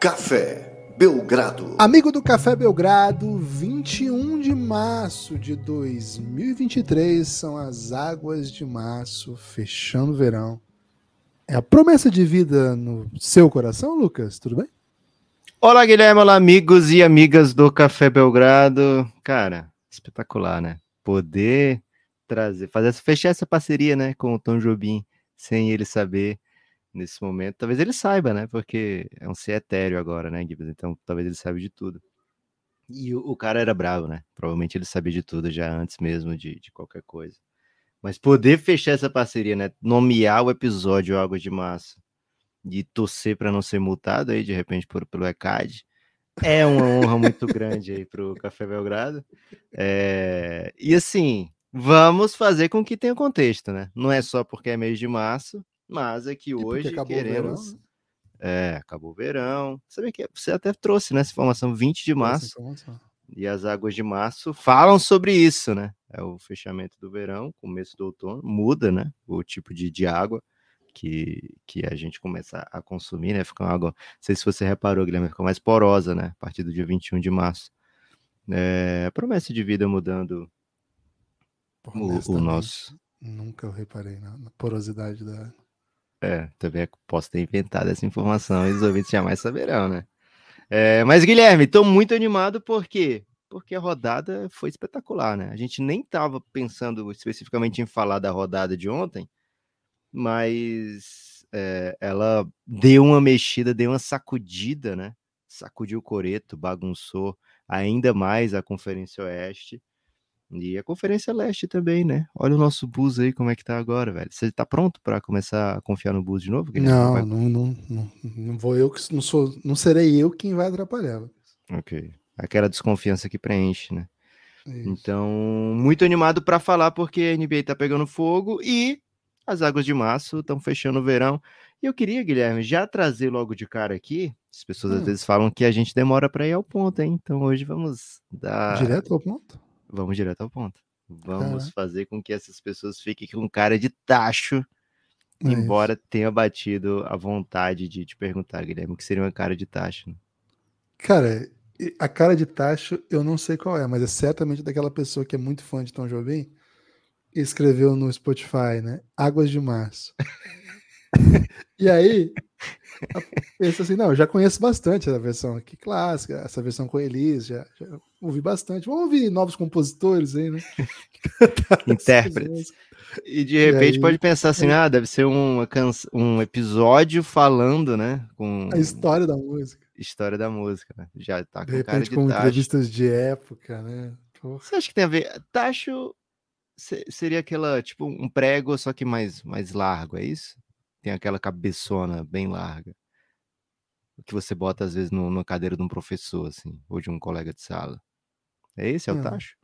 Café Belgrado. Amigo do Café Belgrado, 21 de março de 2023 são as águas de março fechando o verão. É a promessa de vida no seu coração, Lucas? Tudo bem? Olá, Guilherme, olá, amigos e amigas do Café Belgrado. Cara, espetacular, né? Poder trazer, fazer fechar essa parceria, né, com o Tom Jobim, sem ele saber nesse momento. Talvez ele saiba, né? Porque é um ser etéreo agora, né, Gibbs? Então talvez ele saiba de tudo. E o, o, cara era bravo, né? Provavelmente ele sabia de tudo já antes mesmo de, de qualquer coisa. Mas poder fechar essa parceria, né? Nomear o episódio Água de Massa e torcer para não ser multado aí de repente por, pelo ECAD é uma honra muito grande aí para o Café Belgrado. É... E assim, vamos fazer com que tenha contexto, né? Não é só porque é mês de março, mas é que hoje queremos. Verão, né? É, acabou o verão. Sabe que você até trouxe né, essa informação 20 de março. E as águas de março falam sobre isso, né? É o fechamento do verão, começo do outono, muda, né? O tipo de, de água que, que a gente começa a consumir, né? Fica uma água, não sei se você reparou, Guilherme, ficou mais porosa, né? A partir do dia 21 de março. É, promessa de vida mudando o, o nosso. Nunca eu reparei na, na porosidade da, é, também posso ter inventado essa informação e os ouvintes jamais saberão, né? É, mas, Guilherme, estou muito animado porque porque a rodada foi espetacular, né? A gente nem estava pensando especificamente em falar da rodada de ontem, mas é, ela deu uma mexida, deu uma sacudida, né? Sacudiu o coreto, bagunçou ainda mais a Conferência Oeste. E a Conferência Leste também, né? Olha o nosso bus aí, como é que tá agora, velho. Você tá pronto para começar a confiar no bus de novo? Não, vai... não, não, não, não, vou eu que não sou, não serei eu quem vai atrapalhar. Ok. Aquela desconfiança que preenche, né? Isso. Então, muito animado para falar porque a NBA tá pegando fogo e as águas de março estão fechando o verão. E eu queria, Guilherme, já trazer logo de cara aqui. As pessoas hum. às vezes falam que a gente demora para ir ao ponto, hein? Então hoje vamos dar. Direto ao ponto? Vamos direto ao ponto. Vamos é. fazer com que essas pessoas fiquem com cara de tacho, é embora isso. tenha batido a vontade de te perguntar, Guilherme, o que seria uma cara de tacho. Né? Cara, a cara de tacho eu não sei qual é, mas é certamente daquela pessoa que é muito fã de Tom Jobim e escreveu no Spotify, né? Águas de Março. E aí, pensa assim, não, eu já conheço bastante essa versão aqui clássica, essa versão com Elis, já, já ouvi bastante. Vamos ouvir novos compositores aí, né? Intérpretes. E de repente e aí, pode pensar assim, é... ah, deve ser um, um episódio falando, né? Com a história da música. História da música, né? Já tá com de repente, cara de com tacho. entrevistas de época, né? Porra. Você acha que tem a ver? Tacho seria aquela, tipo, um prego, só que mais, mais largo, é isso? Tem aquela cabeçona bem larga. Que você bota, às vezes, no, na cadeira de um professor, assim, ou de um colega de sala. É esse? É o tacho?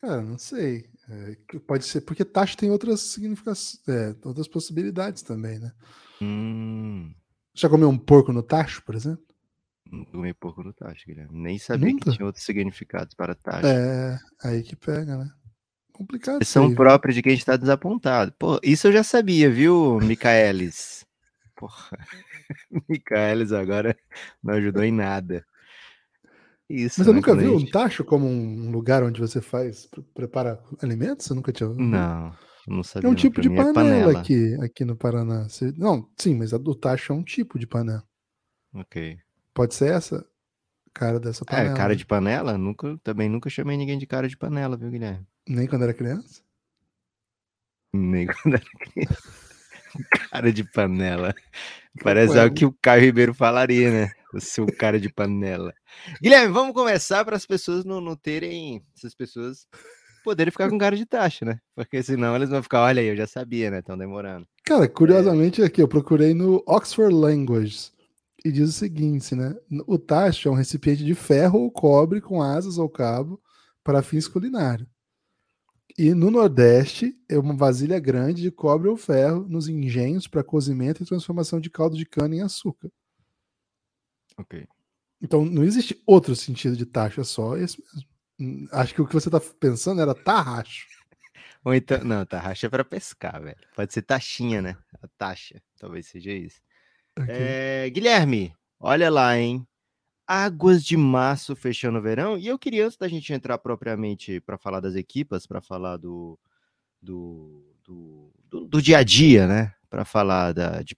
Cara, não sei. É, pode ser, porque tacho tem outras significações, é, outras possibilidades também, né? Hum. Já comeu um porco no tacho, por exemplo? Não comi porco no tacho, Guilherme. Nem sabia Nunca? que tinha outros significados para tacho. É, aí que pega, né? Complicado. São próprios de quem está desapontado. Pô, isso eu já sabia, viu, Micaelis? Porra. Micaelis agora não ajudou em nada. Isso, Mas você né, nunca viu gente... um tacho como um lugar onde você faz, prepara alimentos? Você nunca tinha visto? Não, não sabia. É um tipo de panela, é panela, Aqui, aqui no Paraná. Não, sim, mas a do tacho é um tipo de panela. Ok. Pode ser essa cara dessa é, panela. É, cara de panela? Nunca, também nunca chamei ninguém de cara de panela, viu, Guilherme? Nem quando era criança? Nem quando era criança. cara de panela. Parece algo que o Caio Ribeiro falaria, né? O seu cara de panela. Guilherme, vamos começar para as pessoas não, não terem. Essas pessoas poderem ficar com cara de taxa, né? Porque senão eles vão ficar, olha aí, eu já sabia, né? Estão demorando. Cara, curiosamente é... aqui, eu procurei no Oxford Language e diz o seguinte, né? O tacho é um recipiente de ferro ou cobre com asas ou cabo para fins culinários. E no Nordeste é uma vasilha grande de cobre ou ferro nos engenhos para cozimento e transformação de caldo de cana em açúcar. Ok. Então não existe outro sentido de taxa, só esse mesmo. Hum, acho que o que você está pensando era tarracho. Ou então, não, tarraxa é para pescar, velho. Pode ser taxinha, né? A taxa, talvez seja isso. Okay. É, Guilherme, olha lá, hein? Águas de Março fechando o verão. E eu queria, antes da gente entrar propriamente para falar das equipas, para falar do do, do, do, do, dia a dia, né? Para falar da, de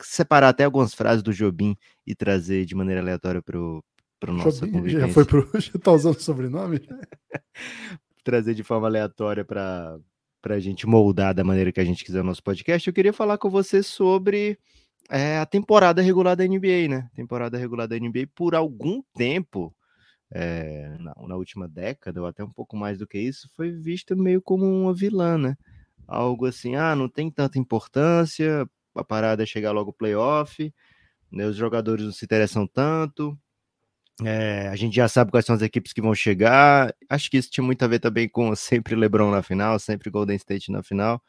separar até algumas frases do Jobim e trazer de maneira aleatória para o nosso Já foi pro. Já tá usando o sobrenome? trazer de forma aleatória para a gente moldar da maneira que a gente quiser o nosso podcast. Eu queria falar com você sobre é, a temporada regular da NBA, né? Temporada regular da NBA por algum tempo. É, na, na, última década, ou até um pouco mais do que isso, foi vista meio como uma vilã, né? Algo assim, ah, não tem tanta importância, a parada é chegar logo playoff, né, os jogadores não se interessam tanto, é, a gente já sabe quais são as equipes que vão chegar. Acho que isso tinha muito a ver também com sempre LeBron na final, sempre Golden State na final.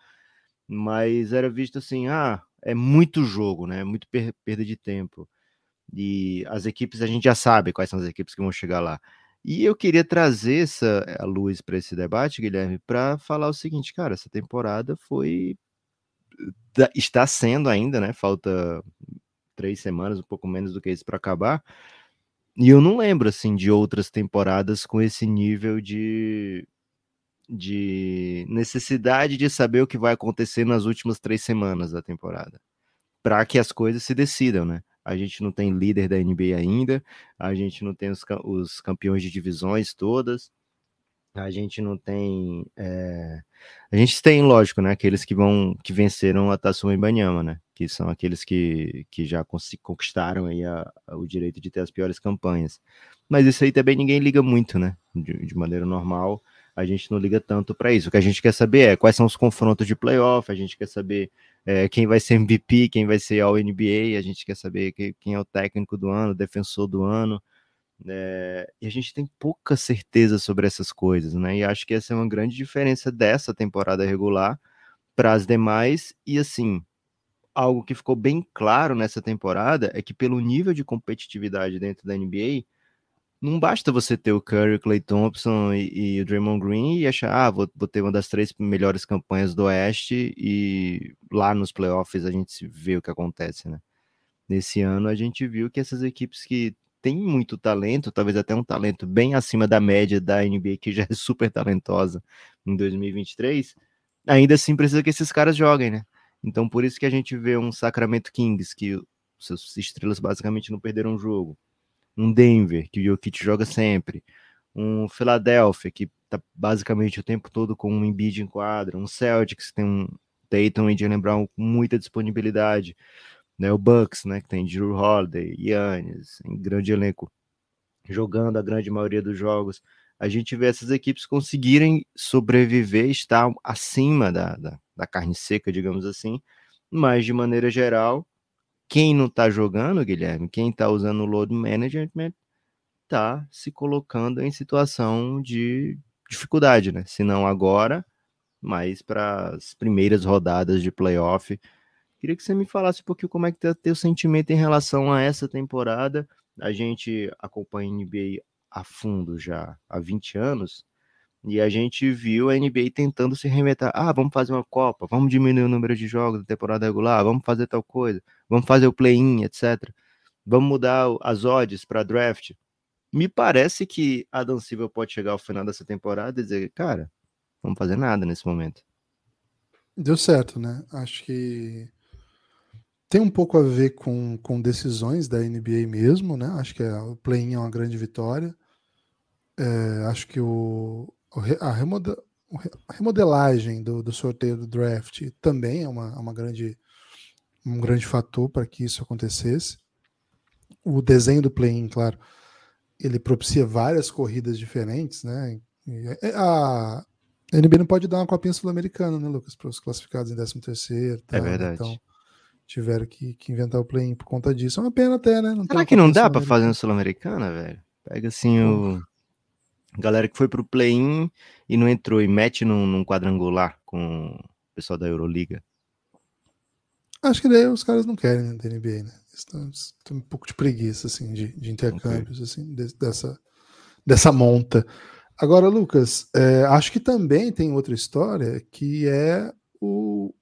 Mas era visto assim: ah, é muito jogo, né? Muito per perda de tempo. E as equipes, a gente já sabe quais são as equipes que vão chegar lá. E eu queria trazer essa a luz para esse debate, Guilherme, para falar o seguinte, cara, essa temporada foi está sendo ainda, né? Falta três semanas, um pouco menos do que isso para acabar. E eu não lembro assim de outras temporadas com esse nível de de necessidade de saber o que vai acontecer nas últimas três semanas da temporada, para que as coisas se decidam, né? A gente não tem líder da NBA ainda, a gente não tem os, os campeões de divisões todas, a gente não tem. É... A gente tem, lógico, né? Aqueles que vão que venceram a Tatsuma Ibanyama, né? Que são aqueles que, que já conquistaram aí a, a, o direito de ter as piores campanhas. Mas isso aí também ninguém liga muito, né? De, de maneira normal, a gente não liga tanto para isso. O que a gente quer saber é quais são os confrontos de playoff, a gente quer saber é, quem vai ser MVP, quem vai ser All NBA, a gente quer saber quem, quem é o técnico do ano, defensor do ano. É, e a gente tem pouca certeza sobre essas coisas, né? E acho que essa é uma grande diferença dessa temporada regular para as demais. E assim, algo que ficou bem claro nessa temporada é que, pelo nível de competitividade dentro da NBA, não basta você ter o Curry, o Clay Thompson e, e, o Draymond Green e achar, ah, vou, vou, ter uma das três melhores campanhas do Oeste e lá nos playoffs a gente vê o que acontece, né? Nesse ano a gente viu que essas equipes que tem muito talento, talvez até um talento bem acima da média da NBA, que já é super talentosa em 2023, ainda assim precisa que esses caras joguem, né? Então por isso que a gente vê um Sacramento Kings, que seus estrelas basicamente não perderam o jogo, um Denver, que o Jokic joga sempre, um Philadelphia, que tá basicamente o tempo todo com um Embiid em quadra, um Celtics, que tem um Tatum e Jalen Brown com muita disponibilidade, né, o Bucks, né, que tem Drew Holiday, Yannis, em grande elenco, jogando a grande maioria dos jogos, a gente vê essas equipes conseguirem sobreviver, estar acima da, da, da carne seca, digamos assim, mas de maneira geral, quem não está jogando, Guilherme, quem está usando o load management, está se colocando em situação de dificuldade, né? Se não agora, mas para as primeiras rodadas de playoff, Queria que você me falasse um pouquinho como é que tá teu sentimento em relação a essa temporada. A gente acompanha a NBA a fundo já há 20 anos, e a gente viu a NBA tentando se reinventar. Ah, vamos fazer uma Copa, vamos diminuir o número de jogos da temporada regular, vamos fazer tal coisa, vamos fazer o play-in, etc. Vamos mudar as odds para draft. Me parece que a Dan Silva pode chegar ao final dessa temporada e dizer, cara, vamos fazer nada nesse momento. Deu certo, né? Acho que tem um pouco a ver com, com decisões da NBA mesmo, né? Acho que é, o play-in é uma grande vitória. É, acho que o, a, remodel, a remodelagem do, do, sorteio do draft também é uma, uma grande, um grande fator para que isso acontecesse. O desenho do play-in, claro, ele propicia várias corridas diferentes, né? É, a, NBA não pode dar uma copinha sul-americana, né, Lucas, para os classificados em 13 terceiro. É verdade. Então, tiveram que, que inventar o play-in por conta disso. É uma pena até, né? Não Será que não dá para fazer no Sul-Americana, velho? Pega assim o. Galera que foi pro play-in e não entrou e mete num, num, quadrangular com o pessoal da Euroliga. Acho que daí os caras não querem né, da NBA, né? Estão, estão um pouco de preguiça, assim, de, de intercâmbios, okay. assim, de, dessa, dessa monta. Agora, Lucas, é, acho que também tem outra história que é o,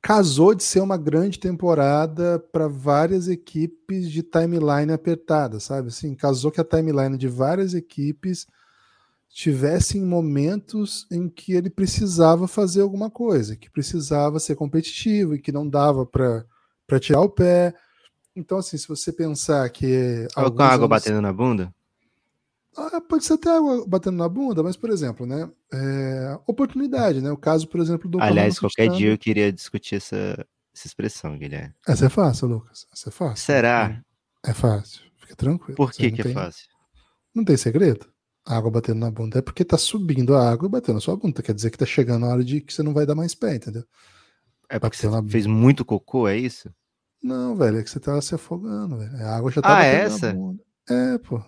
casou de ser uma grande temporada para várias equipes de timeline apertada, sabe? Assim, casou que a timeline de várias equipes tivesse em momentos em que ele precisava fazer alguma coisa, que precisava ser competitivo e que não dava para tirar o pé. Então, assim, se você pensar que. com a água anos... batendo na bunda? Ah, pode ser até água batendo na bunda, mas, por exemplo, né? É, oportunidade, né? O caso, por exemplo, do. Aliás, qualquer dia eu queria discutir essa, essa expressão, Guilherme. Essa é fácil, Lucas. Essa é fácil. Será? É fácil. Fica tranquilo. Por que, que é tem... é fácil? Não tem segredo. A água batendo na bunda é porque tá subindo a água e batendo na sua bunda. Quer dizer que tá chegando a hora de que você não vai dar mais pé, entendeu? É porque você na... fez muito cocô, é isso? Não, velho, é que você tá se afogando, velho. A água já tá ah, batendo essa? na bunda. É, pô.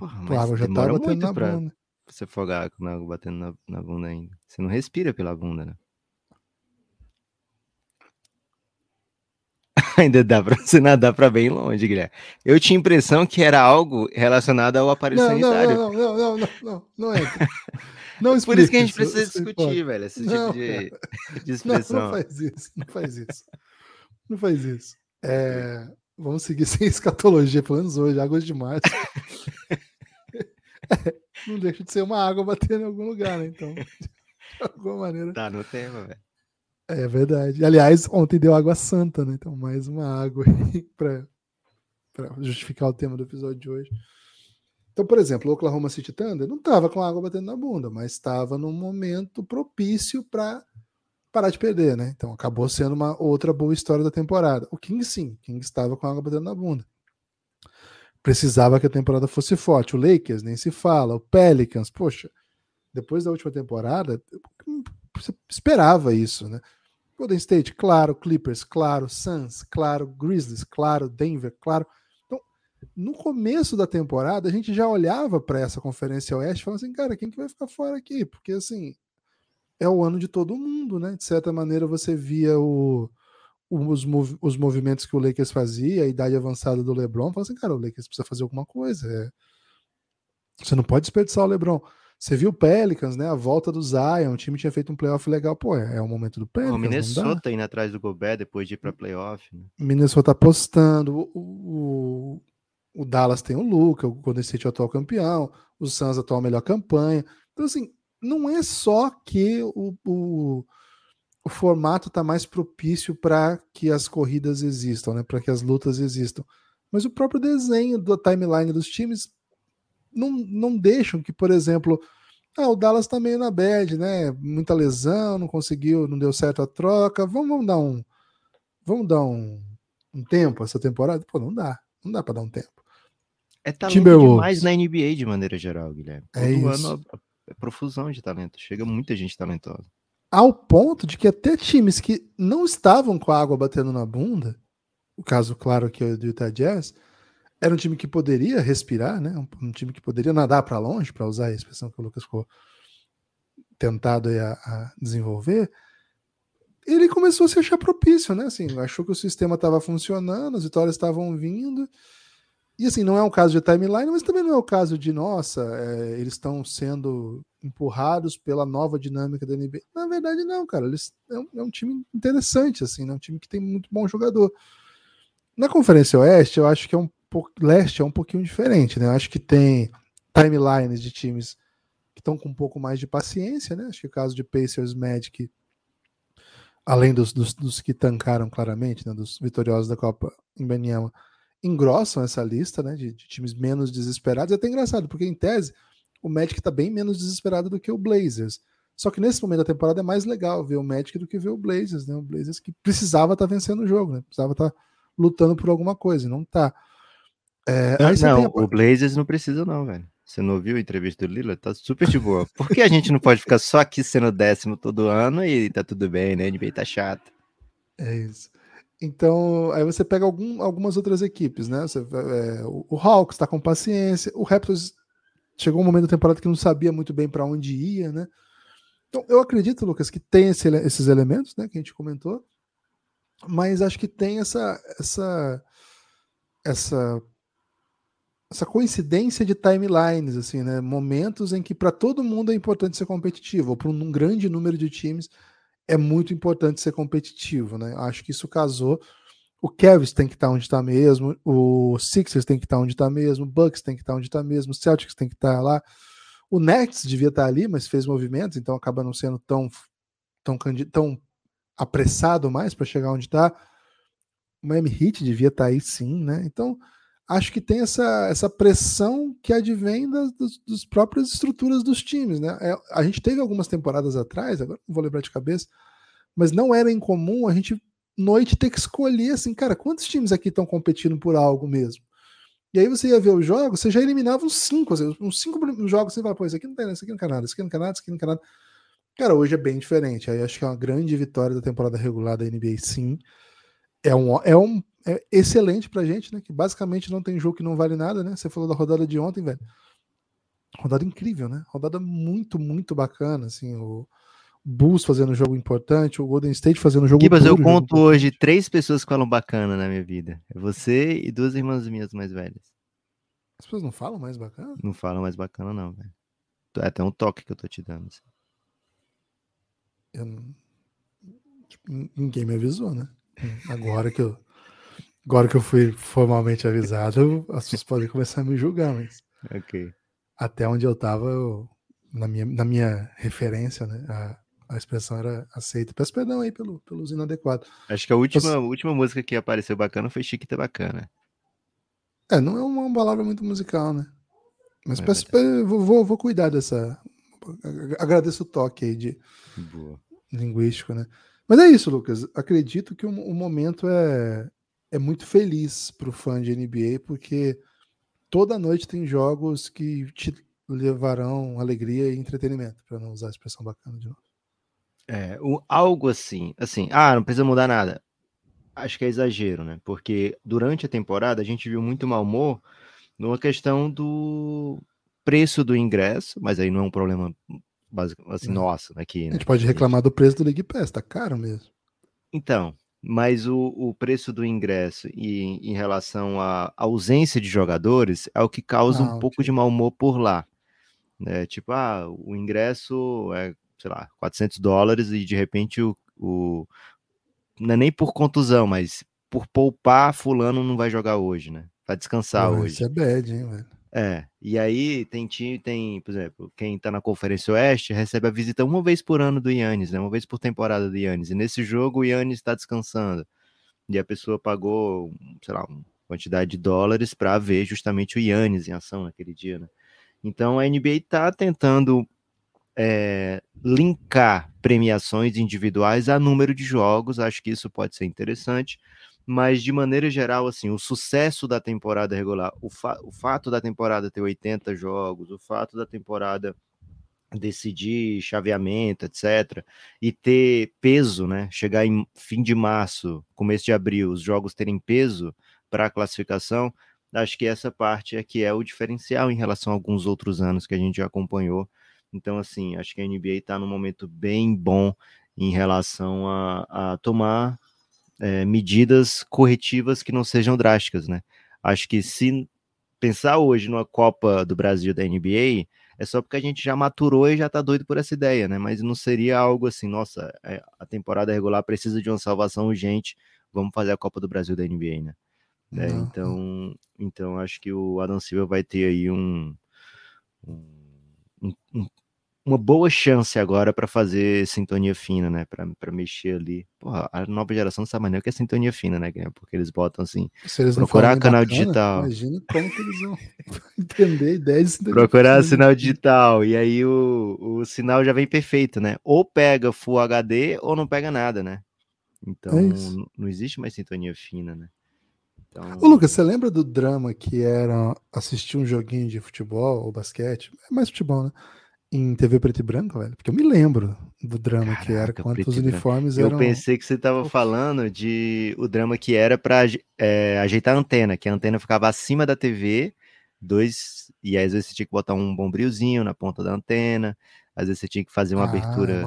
Porra, mas a água já tá batendo na pra bunda. Você afogar com a água batendo na, na bunda ainda. Você não respira pela bunda, né? ainda dá pra você nadar pra bem longe, Guilherme. Eu tinha impressão que era algo relacionado ao aparelho não, sanitário. Não, não, não, não, não, não, é. Não Por isso que a gente precisa discutir, velho, esse tipo de, de expressão. Não, não faz isso, não faz isso. Não faz isso. É, vamos seguir sem escatologia, pelo menos hoje, águas de março. Não deixa de ser uma água batendo em algum lugar, né? Então, de alguma maneira. Tá no tema, velho. É verdade. Aliás, ontem deu água santa, né? Então, mais uma água aí para justificar o tema do episódio de hoje. Então, por exemplo, o Oklahoma City Thunder não estava com água batendo na bunda, mas estava num momento propício para parar de perder, né? Então acabou sendo uma outra boa história da temporada. O King sim, o King estava com água batendo na bunda. Precisava que a temporada fosse forte. O Lakers nem se fala, o Pelicans, poxa, depois da última temporada, você esperava isso, né? Golden State, claro, Clippers, claro, Suns, claro, Grizzlies, claro, Denver, claro. Então, no começo da temporada, a gente já olhava para essa conferência oeste falava assim, cara, quem que vai ficar fora aqui? Porque assim, é o ano de todo mundo, né? De certa maneira, você via o, os, mov, os movimentos que o Lakers fazia, a idade avançada do LeBron, falava assim, cara, o Lakers precisa fazer alguma coisa. É... Você não pode desperdiçar o LeBron. Você viu o Pelicans, né? A volta do Zion, o time tinha feito um playoff legal. Pô, é, é o momento do Pelicans. O Minnesota indo atrás do Gobert depois de ir para playoff. Né? Minnesota apostando. O, o, o, Dallas tem o Luca, o Golden State é o atual campeão. O Suns atual melhor campanha. Então, assim, não é só que o, o, o formato está mais propício para que as corridas existam, né? Para que as lutas existam. Mas o próprio desenho da timeline dos times não, não deixam que, por exemplo, ah, o Dallas tá meio na bad, né? Muita lesão, não conseguiu, não deu certo a troca. Vamos, vamos dar um. Vamos dar um, um tempo essa temporada? Pô, não dá. Não dá para dar um tempo. É talento demais na NBA de maneira geral, Guilherme. É Todo isso. ano é profusão de talento. Chega muita gente talentosa. Ao ponto de que até times que não estavam com a água batendo na bunda, o caso claro que é o do Utah Jazz, era um time que poderia respirar, né? Um, um time que poderia nadar para longe, para usar a expressão que o Lucas ficou tentado a, a, desenvolver. Ele começou a se achar propício, né? Assim, achou que o sistema estava funcionando, as vitórias estavam vindo. E assim, não é um caso de timeline, mas também não é o caso de, nossa, é, eles estão sendo empurrados pela nova dinâmica da NBA. Na verdade, não, cara. Eles, é, um, é um time interessante, assim, né? um time que tem muito bom jogador. Na Conferência Oeste, eu acho que é um leste é um pouquinho diferente, né? Eu acho que tem timelines de times que estão com um pouco mais de paciência, né? Acho que o caso de Pacers Magic, além dos, dos, dos que tancaram claramente, né? Dos vitoriosos da Copa em Benyama, engrossam essa lista, né? De, de, times menos desesperados. É até engraçado, porque em tese o Magic está bem menos desesperado do que o Blazers. Só que nesse momento da temporada é mais legal ver o Magic do que ver o Blazers, né? O Blazers que precisava estar tá vencendo o jogo, né? Precisava estar tá lutando por alguma coisa, não tá. É, não, a... o Blazers não precisa, não, velho. Você não ouviu a entrevista do Lila? Tá super de boa. Por que a gente não pode ficar só aqui sendo décimo todo ano e tá tudo bem, né? A NBA tá chato. É isso. Então, aí você pega algum, algumas outras equipes, né? Você, é, o Hawks tá com paciência, o Raptors chegou um momento da temporada que não sabia muito bem para onde ia, né? Então, eu acredito, Lucas, que tem esse, esses elementos, né, que a gente comentou, mas acho que tem essa essa essa essa coincidência de timelines, assim, né? Momentos em que para todo mundo é importante ser competitivo, ou para um grande número de times é muito importante ser competitivo, né? Acho que isso casou. O Cavs tem que estar onde está mesmo, o Sixers tem que estar onde está mesmo, o Bucks tem que estar onde está mesmo, o Celtics tem que estar lá. O Nets devia estar ali, mas fez movimentos, então acaba não sendo tão tão, tão apressado mais para chegar onde está. O Miami Heat devia estar aí sim, né? Então acho que tem essa, essa pressão que advém das, das, próprias estruturas dos times, né? É, a gente teve algumas temporadas atrás, agora não vou lembrar de cabeça, mas não era incomum a gente noite ter que escolher assim, cara, quantos times aqui estão competindo por algo mesmo? E aí você ia ver os jogos, você já eliminava uns cinco, assim, uns cinco jogos, você fala, pô, isso aqui não tem, isso aqui não tem nada, isso aqui não tem nada, isso aqui não tem nada. Cara, hoje é bem diferente. Aí acho que é uma grande vitória da temporada regular da NBA, sim. É um, é um é excelente pra gente, né? Que basicamente não tem jogo que não vale nada, né? Você falou da rodada de ontem, velho. Rodada incrível, né? Rodada muito, muito bacana, assim, o Bulls fazendo um jogo importante, o Golden State fazendo um jogo Gibas, eu conto hoje três pessoas que falam bacana na minha vida. É você e duas irmãs minhas mais velhas. As pessoas não falam mais bacana? Não falam mais bacana, não, velho. É até um toque que eu tô te dando. Assim. Eu tipo, ninguém me avisou, né? Agora que eu Agora que eu fui formalmente avisado, as pessoas podem começar a me julgar, mas. Ok. Até onde eu tava, eu, na, minha, na minha referência, né? A, a expressão era aceita. Peço perdão aí pelo, pelo uso inadequado. Acho que a última, última música que apareceu bacana foi Chiquita Bacana. É, não é uma palavra muito musical, né? Mas é peço, vou, vou, cuidar dessa. Agradeço o toque aí de Boa. linguístico, né? Mas é isso, Lucas. Acredito que o, o momento é, é muito feliz para o fã de NBA, porque toda noite tem jogos que te levarão alegria e entretenimento, para não usar a expressão bacana de novo. É, o, algo assim, assim, ah, não precisa mudar nada. Acho que é exagero, né? Porque durante a temporada a gente viu muito mau humor numa questão do preço do ingresso, mas aí não é um problema básico, assim, é. nosso aqui. Né? A gente pode reclamar do preço do League Pass, tá caro mesmo. Então, mas o, o preço do ingresso e em relação à ausência de jogadores é o que causa ah, um pouco de mau humor por lá. Né? Tipo, ah, o ingresso é, sei lá, 400 dólares e de repente o, o não é nem por contusão, mas por poupar, fulano não vai jogar hoje, né? Vai descansar Pô, hoje. Isso é bad, hein, velho? É, e aí tem time, tem, por exemplo, quem tá na Conferência Oeste recebe a visita uma vez por ano do Yannis, né? Uma vez por temporada do Yannis. E nesse jogo o Yannis está descansando. E a pessoa pagou, sei lá, uma quantidade de dólares para ver justamente o Yannis em ação naquele dia, né? Então a NBA está tentando é, linkar premiações individuais a número de jogos. Acho que isso pode ser interessante mas de maneira geral, assim, o sucesso da temporada regular, o, fa o fato da temporada ter 80 jogos, o fato da temporada decidir chaveamento, etc, e ter peso, né? Chegar em fim de março, começo de abril, os jogos terem peso para a classificação, acho que essa parte é que é o diferencial em relação a alguns outros anos que a gente já acompanhou. Então, assim, acho que a NBA está num momento bem bom em relação a, a tomar é, medidas corretivas que não sejam drásticas, né? Acho que se pensar hoje numa Copa do Brasil da NBA, é só porque a gente já maturou e já tá doido por essa ideia, né? Mas não seria algo assim, nossa, é, a temporada regular precisa de uma salvação urgente, vamos fazer a Copa do Brasil da NBA, né? É, então, então acho que o Adam Silva vai ter aí um, um, um, uma boa chance agora para fazer sintonia fina, né? Para mexer ali. Porra, a nova geração sabe mais nem o que é sintonia fina, né? Porque eles botam assim. Eles procurar canal bacana, digital. Imagina como que eles vão entender a ideia de sintonia Procurar fina. sinal digital. E aí o, o sinal já vem perfeito, né? Ou pega Full HD ou não pega nada, né? Então é não existe mais sintonia fina, né? Então... Ô, Lucas, você lembra do drama que era assistir um joguinho de futebol ou basquete? É mais futebol, né? Em TV preto e branco, velho? Porque eu me lembro do drama Caraca, que era, quando os uniformes eu eram. Eu pensei que você estava falando de o drama que era para é, ajeitar a antena, que a antena ficava acima da TV, dois, e às vezes você tinha que botar um bombrilzinho na ponta da antena, às vezes você tinha que fazer uma ah, abertura.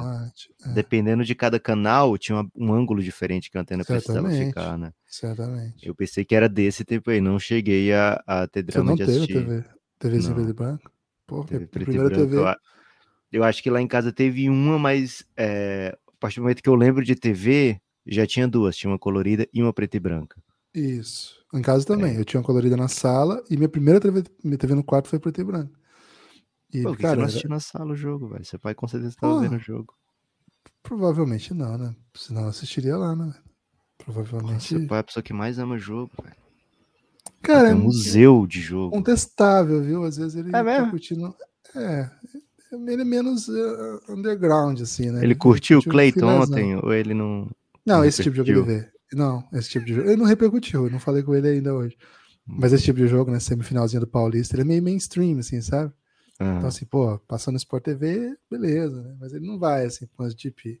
É. Dependendo de cada canal, tinha uma, um ângulo diferente que a antena Certamente. precisava ficar, né? Certamente. Eu pensei que era desse tempo aí, não cheguei a, a ter drama você não de assistir. TV, TV preto e branco? Pô, TV e branco, TV... Eu acho que lá em casa teve uma, mas é, partir do momento que eu lembro de TV, já tinha duas, tinha uma colorida e uma preta e branca. Isso. Em casa também. É. Eu tinha uma colorida na sala e minha primeira TV, minha TV no quarto foi preta e branca. E, Pô, cara, você não assistiu era... na sala o jogo, velho? Seu pai com certeza estava vendo o jogo. Provavelmente não, né? Senão eu assistiria lá, né? Provavelmente. Seu pai é a pessoa que mais ama jogo, velho. Cara, é um museu de jogo. Contestável, viu? Às vezes ele é tá curtindo. É, ele é menos uh, underground, assim, né? Ele curtiu o Clayton ontem ou ele não. Não, não esse tipo de jogo ele vê. Não, esse tipo de jogo. Ele não repercutiu, eu não falei com ele ainda hoje. Hum. Mas esse tipo de jogo, né? Semifinalzinho do Paulista, ele é meio mainstream, assim, sabe? Uhum. Então, assim, pô, passando no Sport TV, beleza, né? Mas ele não vai, assim, com as GP.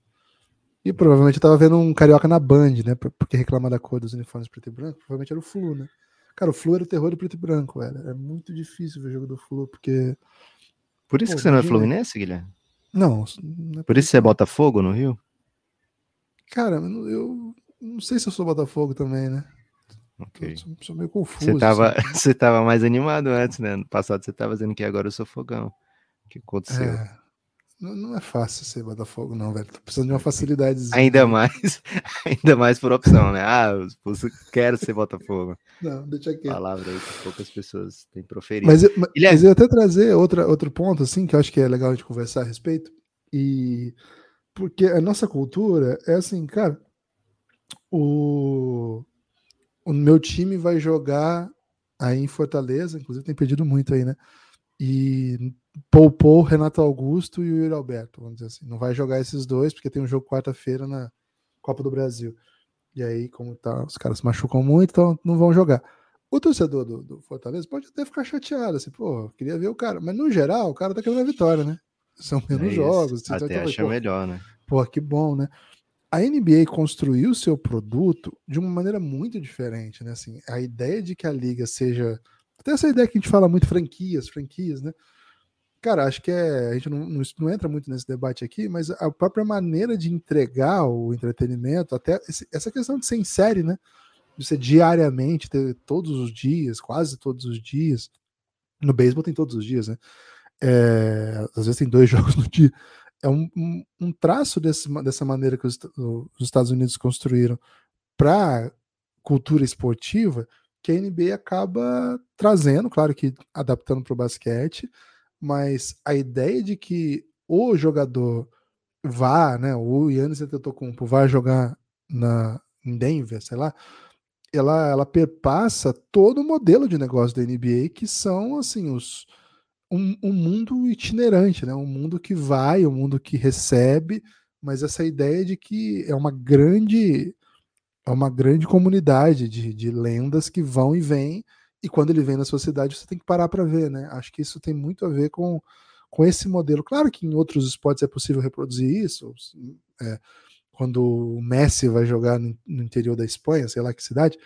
E provavelmente eu tava vendo um carioca na Band, né? Porque reclama da cor dos uniformes preto e branco. Provavelmente era o Flu, né? Cara, o Flu era o terror do preto e branco, velho. É muito difícil ver o jogo do Flu, porque. Por isso pô, que você não é Fluminense, Guilherme? Não. não é por isso você é Botafogo no Rio? Cara, eu não sei se eu sou Botafogo também, né? Ok. Sou, sou, meio confuso. Você tava, assim. você tava mais animado antes, né? No passado você tava dizendo que agora eu sou fogão. O que aconteceu? É, não, não, é fácil ser Botafogo, não, velho. Tô precisando de uma facilidade. Ainda mais, ainda mais por opção, né? Ah, eu quero ser Botafogo. Não, deixa aqui. Palavra aí que poucas pessoas têm proferido. Mas, mas, mas eu ia até trazer outra, outro ponto, assim, que eu acho que é legal a gente conversar a respeito. E porque a nossa cultura é assim, cara, o o meu time vai jogar aí em Fortaleza, inclusive tem pedido muito aí, né? E poupou Renato Augusto e o Yuri Alberto, vamos dizer assim. Não vai jogar esses dois, porque tem um jogo quarta-feira na Copa do Brasil. E aí, como tá, os caras se machucam muito, então não vão jogar. O torcedor do, do Fortaleza pode até ficar chateado, assim, pô, queria ver o cara. Mas no geral, o cara tá querendo a vitória, né? São menos é jogos. Assim, até então, acha pô, melhor, né? Pô, que bom, né? a NBA construiu seu produto de uma maneira muito diferente, né? Assim, a ideia de que a liga seja até essa ideia que a gente fala muito franquias, franquias, né? Cara, acho que é, a gente não, não, não entra muito nesse debate aqui, mas a própria maneira de entregar o entretenimento, até esse, essa questão de ser em série, né? De ser diariamente, ter todos os dias, quase todos os dias. No beisebol tem todos os dias, né? É, às vezes tem dois jogos no dia é um, um, um traço desse, dessa maneira que os, os Estados Unidos construíram para cultura esportiva que a NBA acaba trazendo, claro que adaptando para o basquete, mas a ideia de que o jogador vá, né, o Yannis Antetokounmpo vá jogar na em Denver, sei lá, ela ela perpassa todo o modelo de negócio da NBA que são assim os um, um, mundo itinerante, né? um mundo que vai, um mundo que recebe, mas essa ideia de que é uma grande é uma grande comunidade de, de lendas que vão e vêm, e quando ele vem na sua cidade você tem que parar para ver, né? Acho que isso tem muito a ver com, com esse modelo. Claro que em outros esportes é possível reproduzir isso, é, quando o Messi vai jogar no, no interior da Espanha, sei lá que cidade,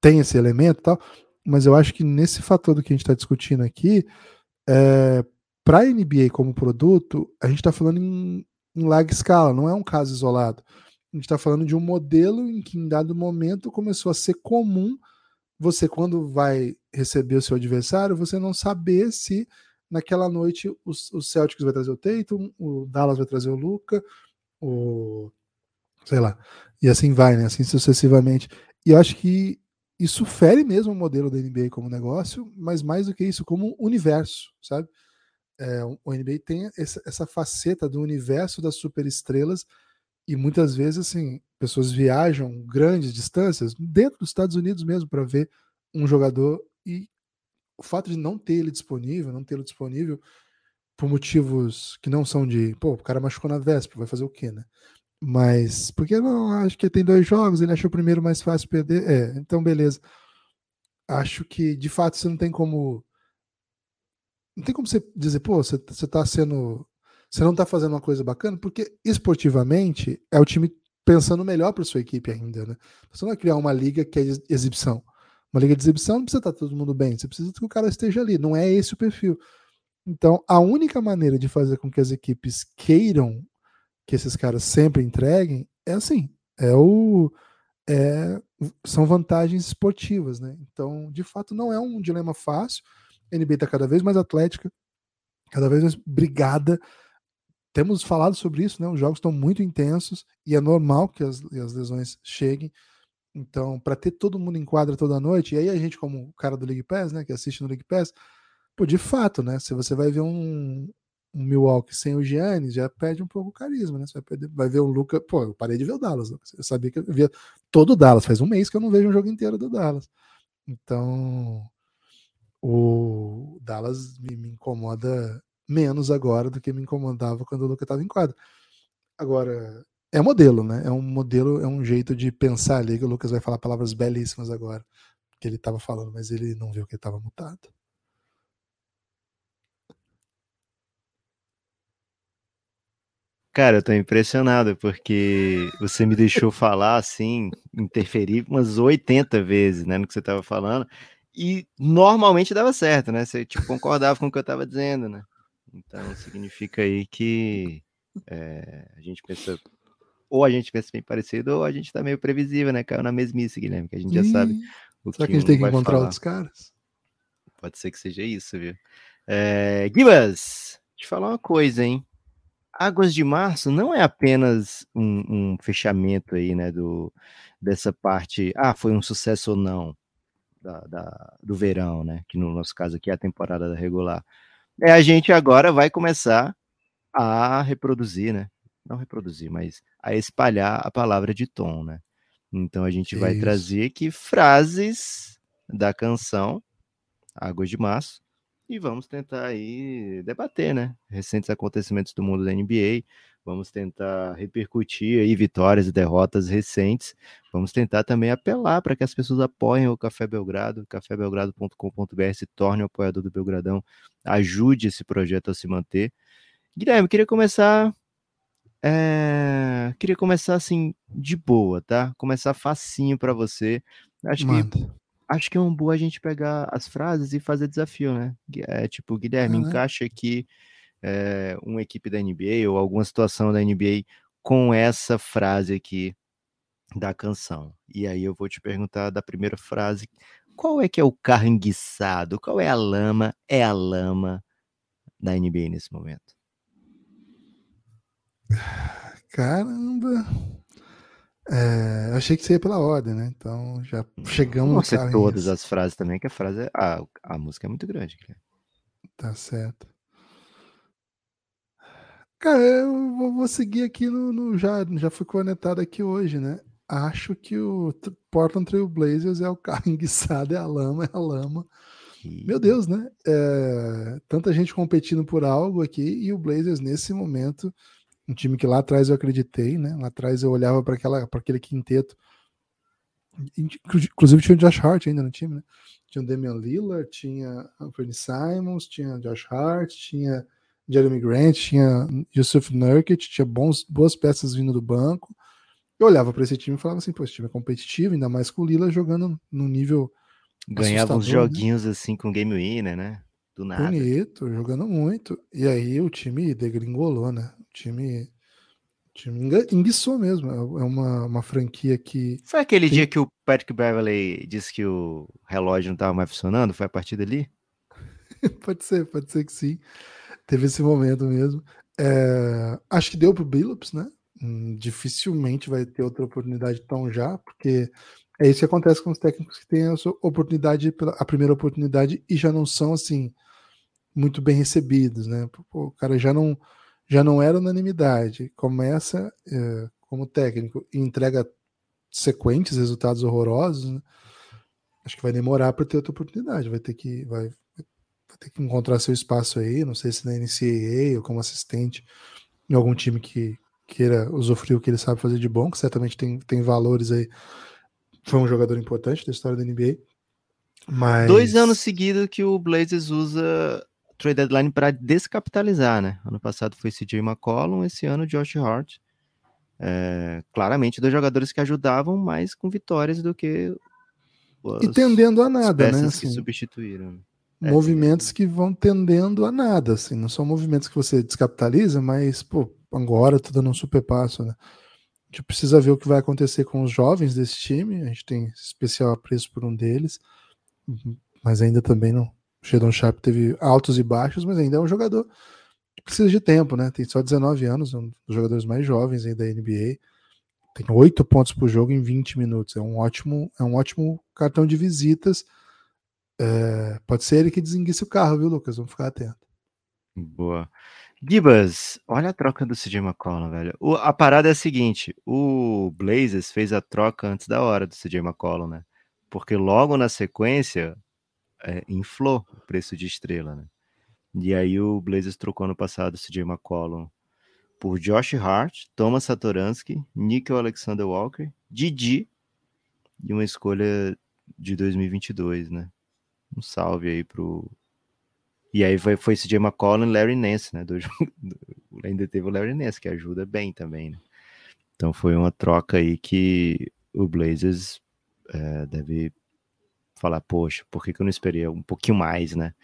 tem esse elemento e tal, mas eu acho que nesse fator do que a gente está discutindo aqui, é, para a NBA como produto, a gente está falando em, em larga escala, não é um caso isolado. A gente está falando de um modelo em que, em dado momento, começou a ser comum você, quando vai receber o seu adversário, você não saber se naquela noite o, o Celtics vai trazer o Tatum, o Dallas vai trazer o Luca, o. sei lá. E assim vai, né? Assim sucessivamente. E eu acho que isso fere mesmo o modelo da NBA como negócio, mas mais do que isso, como universo, sabe? É, o NBA tem essa, essa, faceta do universo das superestrelas e muitas vezes, assim, pessoas viajam grandes distâncias dentro dos Estados Unidos mesmo para ver um jogador e o fato de não ter ele disponível, não tê-lo disponível por motivos que não são de, pô, o cara machucou na véspera, vai fazer o quê, né? Mas, porque não, acho que tem dois jogos, ele achou o primeiro mais fácil perder. É, então beleza. Acho que de fato você não tem como. Não tem como você dizer, pô, você, você tá sendo. Você não tá fazendo uma coisa bacana, porque esportivamente é o time pensando melhor para sua equipe ainda, né? Você não vai criar uma liga que é exibição. Uma liga de exibição não precisa estar tá todo mundo bem, você precisa que o cara esteja ali, não é esse o perfil. Então, a única maneira de fazer com que as equipes queiram que esses caras sempre entreguem é assim, é o é, são vantagens esportivas, né? Então, de fato, não é um dilema fácil. A NBA está cada vez mais atlética, cada vez mais brigada. Temos falado sobre isso, né? Os jogos estão muito intensos e é normal que as, as lesões cheguem. Então, para ter todo mundo em quadra toda noite, e aí a gente, como o cara do League Pass, né, que assiste no League Pass, pô, de fato, né? Se você vai ver um, um Milwaukee sem o Giannis, já perde um pouco o carisma, né? Você vai, perder, vai ver o Luca. Pô, eu parei de ver o Dallas. Eu sabia que eu via todo o Dallas. Faz um mês que eu não vejo um jogo inteiro do Dallas. Então, o Dallas me, me incomoda menos agora do que me incomodava quando o Luca estava em quadra. Agora, é modelo, né? É um modelo, é um jeito de pensar ali que o Lucas vai falar palavras belíssimas agora, que ele estava falando, mas ele não viu que estava mutado. Cara, eu tô impressionado porque você me deixou falar assim, interferir umas 80 vezes, né, no que você tava falando, e normalmente dava certo, né? Você tipo, concordava com o que eu tava dizendo, né? Então significa aí que é, a gente pensa, ou a gente pensa bem parecido, ou a gente tá meio previsível, né? Caiu na mesmice, Guilherme, que a gente já sabe. O Será que, que a gente tem que encontrar falar. outros caras? Pode ser que seja isso, viu? É, Gibas, te falar uma coisa, hein? Águas de Março não é apenas um, um, fechamento aí, né, do, dessa parte, ah, foi um sucesso ou não, da, da, do verão, né, que no nosso caso aqui é a temporada regular. É, a gente agora vai começar a reproduzir, né, não reproduzir, mas a espalhar a palavra de tom, né. Então a gente vai Isso. trazer aqui frases da canção Águas de Março, e vamos tentar aí debater, né? Recentes acontecimentos do mundo da NBA. Vamos tentar repercutir aí vitórias e derrotas recentes. Vamos tentar também apelar para que as pessoas apoiem o Café Belgrado, cafébelgrado.com.br, se torne um apoiador do Belgradão, ajude esse projeto a se manter. Guilherme, queria começar é... queria começar assim de boa, tá? Começar facinho para você. Acho Manda. que acho que é um boa a gente pegar as frases e fazer desafio, né? É, tipo, Guilherme, uhum. encaixa aqui é, uma equipe da NBA ou alguma situação da NBA com essa frase aqui da canção. E aí eu vou te perguntar da primeira frase, qual é que é o carro enguiçado? Qual é a lama? É a lama da NBA nesse momento? Caramba! É, eu achei que você ia pela ordem, né? Então já chegamos Não ser todas as frases também, que a frase é, a, a música é muito grande. Tá certo. Cara, eu vou, seguir aqui no, no, já já fui conectado aqui hoje, né? Acho que o Portland Trail Blazers é o carro enguiçado, é a lama, é a lama. Meu Deus, né? É, tanta gente competindo por algo aqui e o Blazers nesse momento um time que lá atrás eu acreditei, né? Lá atrás eu olhava para aquele quinteto. Inclusive tinha o Josh Hart ainda no time, né? Tinha o Damian Lillard, tinha Anthony Simons, tinha Josh Hart, tinha Jeremy Grant, tinha Yusuf Nurkic, tinha bons, boas peças vindo do banco. Eu olhava para esse time e falava assim, pô, esse time é competitivo, ainda mais com o Lillard jogando no nível Ganhava uns né? joguinhos né? assim com game winner, né? Do nada. Bonito, jogando muito. E aí o time degringolou, né? time, o time enguiçou mesmo. É, é uma, uma franquia que. Foi aquele tem... dia que o Patrick Beverley disse que o relógio não estava mais funcionando? Foi a partir dali? pode ser, pode ser que sim. Teve esse momento mesmo. É, acho que deu pro Billups, né? Hum, dificilmente vai ter outra oportunidade tão já, porque é isso que acontece com os técnicos que têm a oportunidade, a primeira oportunidade, e já não são assim muito bem recebidos, né? O cara já não já não era unanimidade. Começa é, como técnico e entrega sequentes resultados horrorosos, né? acho que vai demorar para ter outra oportunidade. Vai ter que vai, ter que encontrar seu espaço aí, não sei se na NCAA ou como assistente em algum time que queira usufruir o que ele sabe fazer de bom, que certamente tem, tem valores aí. Foi um jogador importante da história da NBA. Mas... Dois anos seguidos que o Blazers usa trade deadline para descapitalizar, né? Ano passado foi CJ McCollum, esse ano Josh Hart. É, claramente dois jogadores que ajudavam mais com vitórias do que e tendendo a nada, né? Assim, que substituíram. É, movimentos é, que vão tendendo a nada, assim, não são movimentos que você descapitaliza, mas pô, agora tô dando um super passo, né? A gente precisa ver o que vai acontecer com os jovens desse time. A gente tem especial apreço por um deles, mas ainda também não, o Shadon Sharp teve altos e baixos, mas ainda é um jogador precisa de tempo, né? Tem só 19 anos, um dos jogadores mais jovens aí da NBA. Tem 8 pontos por jogo em 20 minutos. É um ótimo, é um ótimo cartão de visitas. É, pode ser ele que desenguice o carro, viu, Lucas? Vamos ficar atento. Boa. Gibas, olha a troca do CJ McCollum, velho. O, a parada é a seguinte: o Blazers fez a troca antes da hora do CJ McCollum, né? Porque logo na sequência é, inflou o preço de estrela, né? E aí o Blazers trocou no passado o CJ McCollum por Josh Hart, Thomas Satoransky, Nickel Alexander Walker, Didi e uma escolha de 2022, né? Um salve aí pro. E aí foi, foi CJ McCollum e Larry Nance, né? Do, do, ainda teve o Larry Nance, que ajuda bem também, né? Então foi uma troca aí que o Blazers é, deve falar, poxa, por que, que eu não esperei um pouquinho mais, né?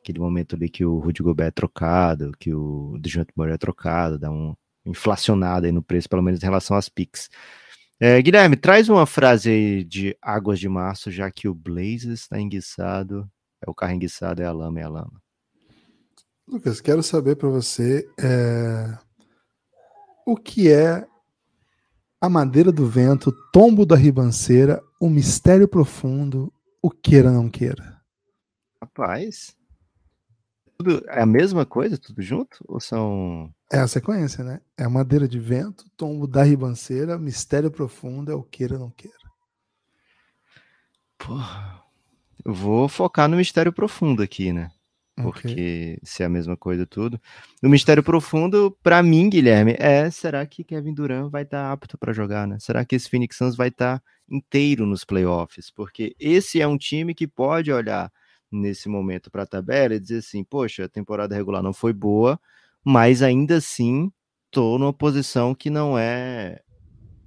aquele momento ali que o Rudy Gobert é trocado, que o DeJounte Murray é trocado, dá um inflacionado aí no preço, pelo menos em relação às picks. É, Guilherme, traz uma frase aí de Águas de Março, já que o Blazers está enguiçado, é o carro enguiçado, é a lama, é a lama. Lucas, quero saber para você é... o que é a madeira do vento, tombo da ribanceira, o mistério profundo, o queira não queira. Rapaz, tudo é a mesma coisa, tudo junto? Ou são. É a sequência, né? É madeira de vento, tombo da ribanceira, mistério profundo, é o queira ou não queira. Porra. Eu vou focar no mistério profundo aqui, né? Porque okay. se é a mesma coisa tudo. O mistério profundo, para mim, Guilherme, é será que Kevin Durant vai estar tá apto para jogar, né? Será que esse Phoenix Suns vai estar tá inteiro nos playoffs? Porque esse é um time que pode olhar nesse momento para a tabela e dizer assim, poxa, a temporada regular não foi boa, mas ainda assim estou numa posição que não é,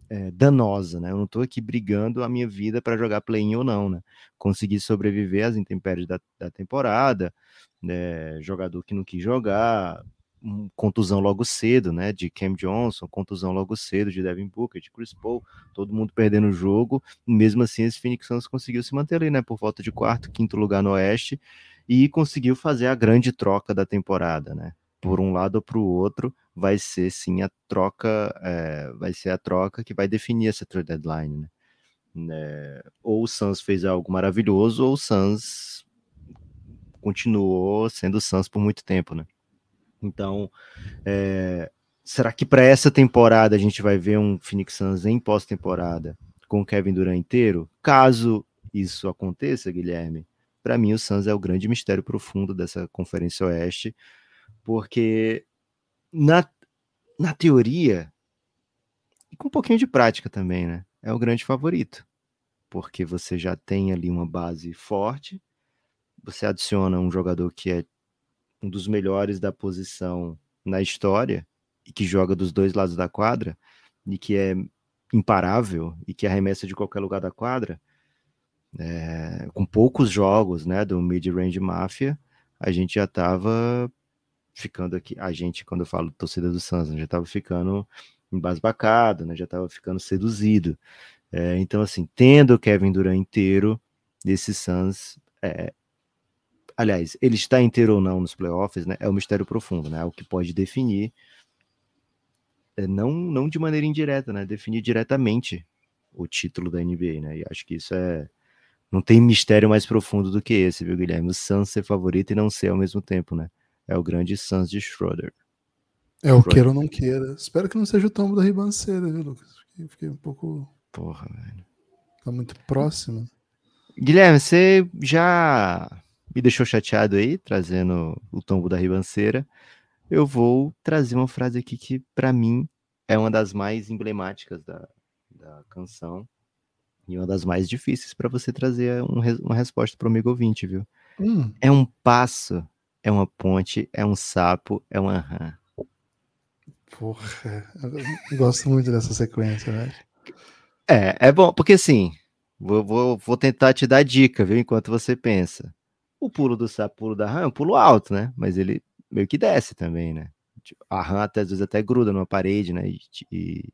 é, danosa, né? Eu não estou aqui brigando a minha vida para jogar play-in ou não, né? Consegui sobreviver às intempéries da, da temporada, né? jogador que não quis jogar, contusão logo cedo, né, de Cam Johnson, contusão logo cedo de Devin Booker, de Chris Paul, todo mundo perdendo o jogo, mesmo assim esse Phoenix Suns conseguiu se manter ali, né, por volta de quarto, quinto lugar no Oeste, e conseguiu fazer a grande troca da temporada, né, por um lado ou para o outro, vai ser sim a troca, é, vai ser a troca que vai definir essa trade deadline, né, né ou o Suns fez algo maravilhoso, ou o Suns continuou sendo o Suns por muito tempo, né. Então, é, será que para essa temporada a gente vai ver um Phoenix Suns em pós-temporada com o Kevin Durant inteiro? Caso isso aconteça, Guilherme, para mim o Suns é o grande mistério profundo dessa Conferência Oeste, porque na, na teoria, e com um pouquinho de prática também, né? É o grande favorito, porque você já tem ali uma base forte, você adiciona um jogador que é um dos melhores da posição na história e que joga dos dois lados da quadra e que é imparável e que arremessa de qualquer lugar da quadra, é, com poucos jogos né, do mid-range Mafia, a gente já estava ficando aqui, a gente, quando eu falo torcida do Suns, já estava ficando embasbacado, né, já estava ficando seduzido. É, então, assim, tendo o Kevin Durant inteiro, esse Suns é, aliás, ele está inteiro ou não nos playoffs, né? É um mistério profundo, né? É o que pode definir, é, não, não de maneira indireta, né? Definir diretamente o título da NBA, né? E acho que isso é. Não tem mistério mais profundo do que esse, viu, Guilherme? O Suns ser favorito e não ser ao mesmo tempo, né? É o grande Suns de Schroeder. É o queira ou não queira. Espero que não seja o tombo da ribanceira, viu, Lucas? Fiquei, fiquei um pouco. Porra, velho. Tá muito próximo. Guilherme, você já me deixou chateado aí, trazendo o tombo da ribanceira, eu vou trazer uma frase aqui que, para mim, é uma das mais emblemáticas da, da canção e uma das mais difíceis para você trazer um, uma resposta para o amigo ouvinte, viu? Hum. É um passo, é uma ponte, é um sapo, é uma rã. Porra, eu gosto muito dessa sequência, né? É, é bom, porque assim, vou, vou, vou tentar te dar dica, viu, enquanto você pensa. O pulo do sapo, pulo da rã é um pulo alto, né? Mas ele meio que desce também, né? Tipo, a rã até, às vezes até gruda numa parede, né? E,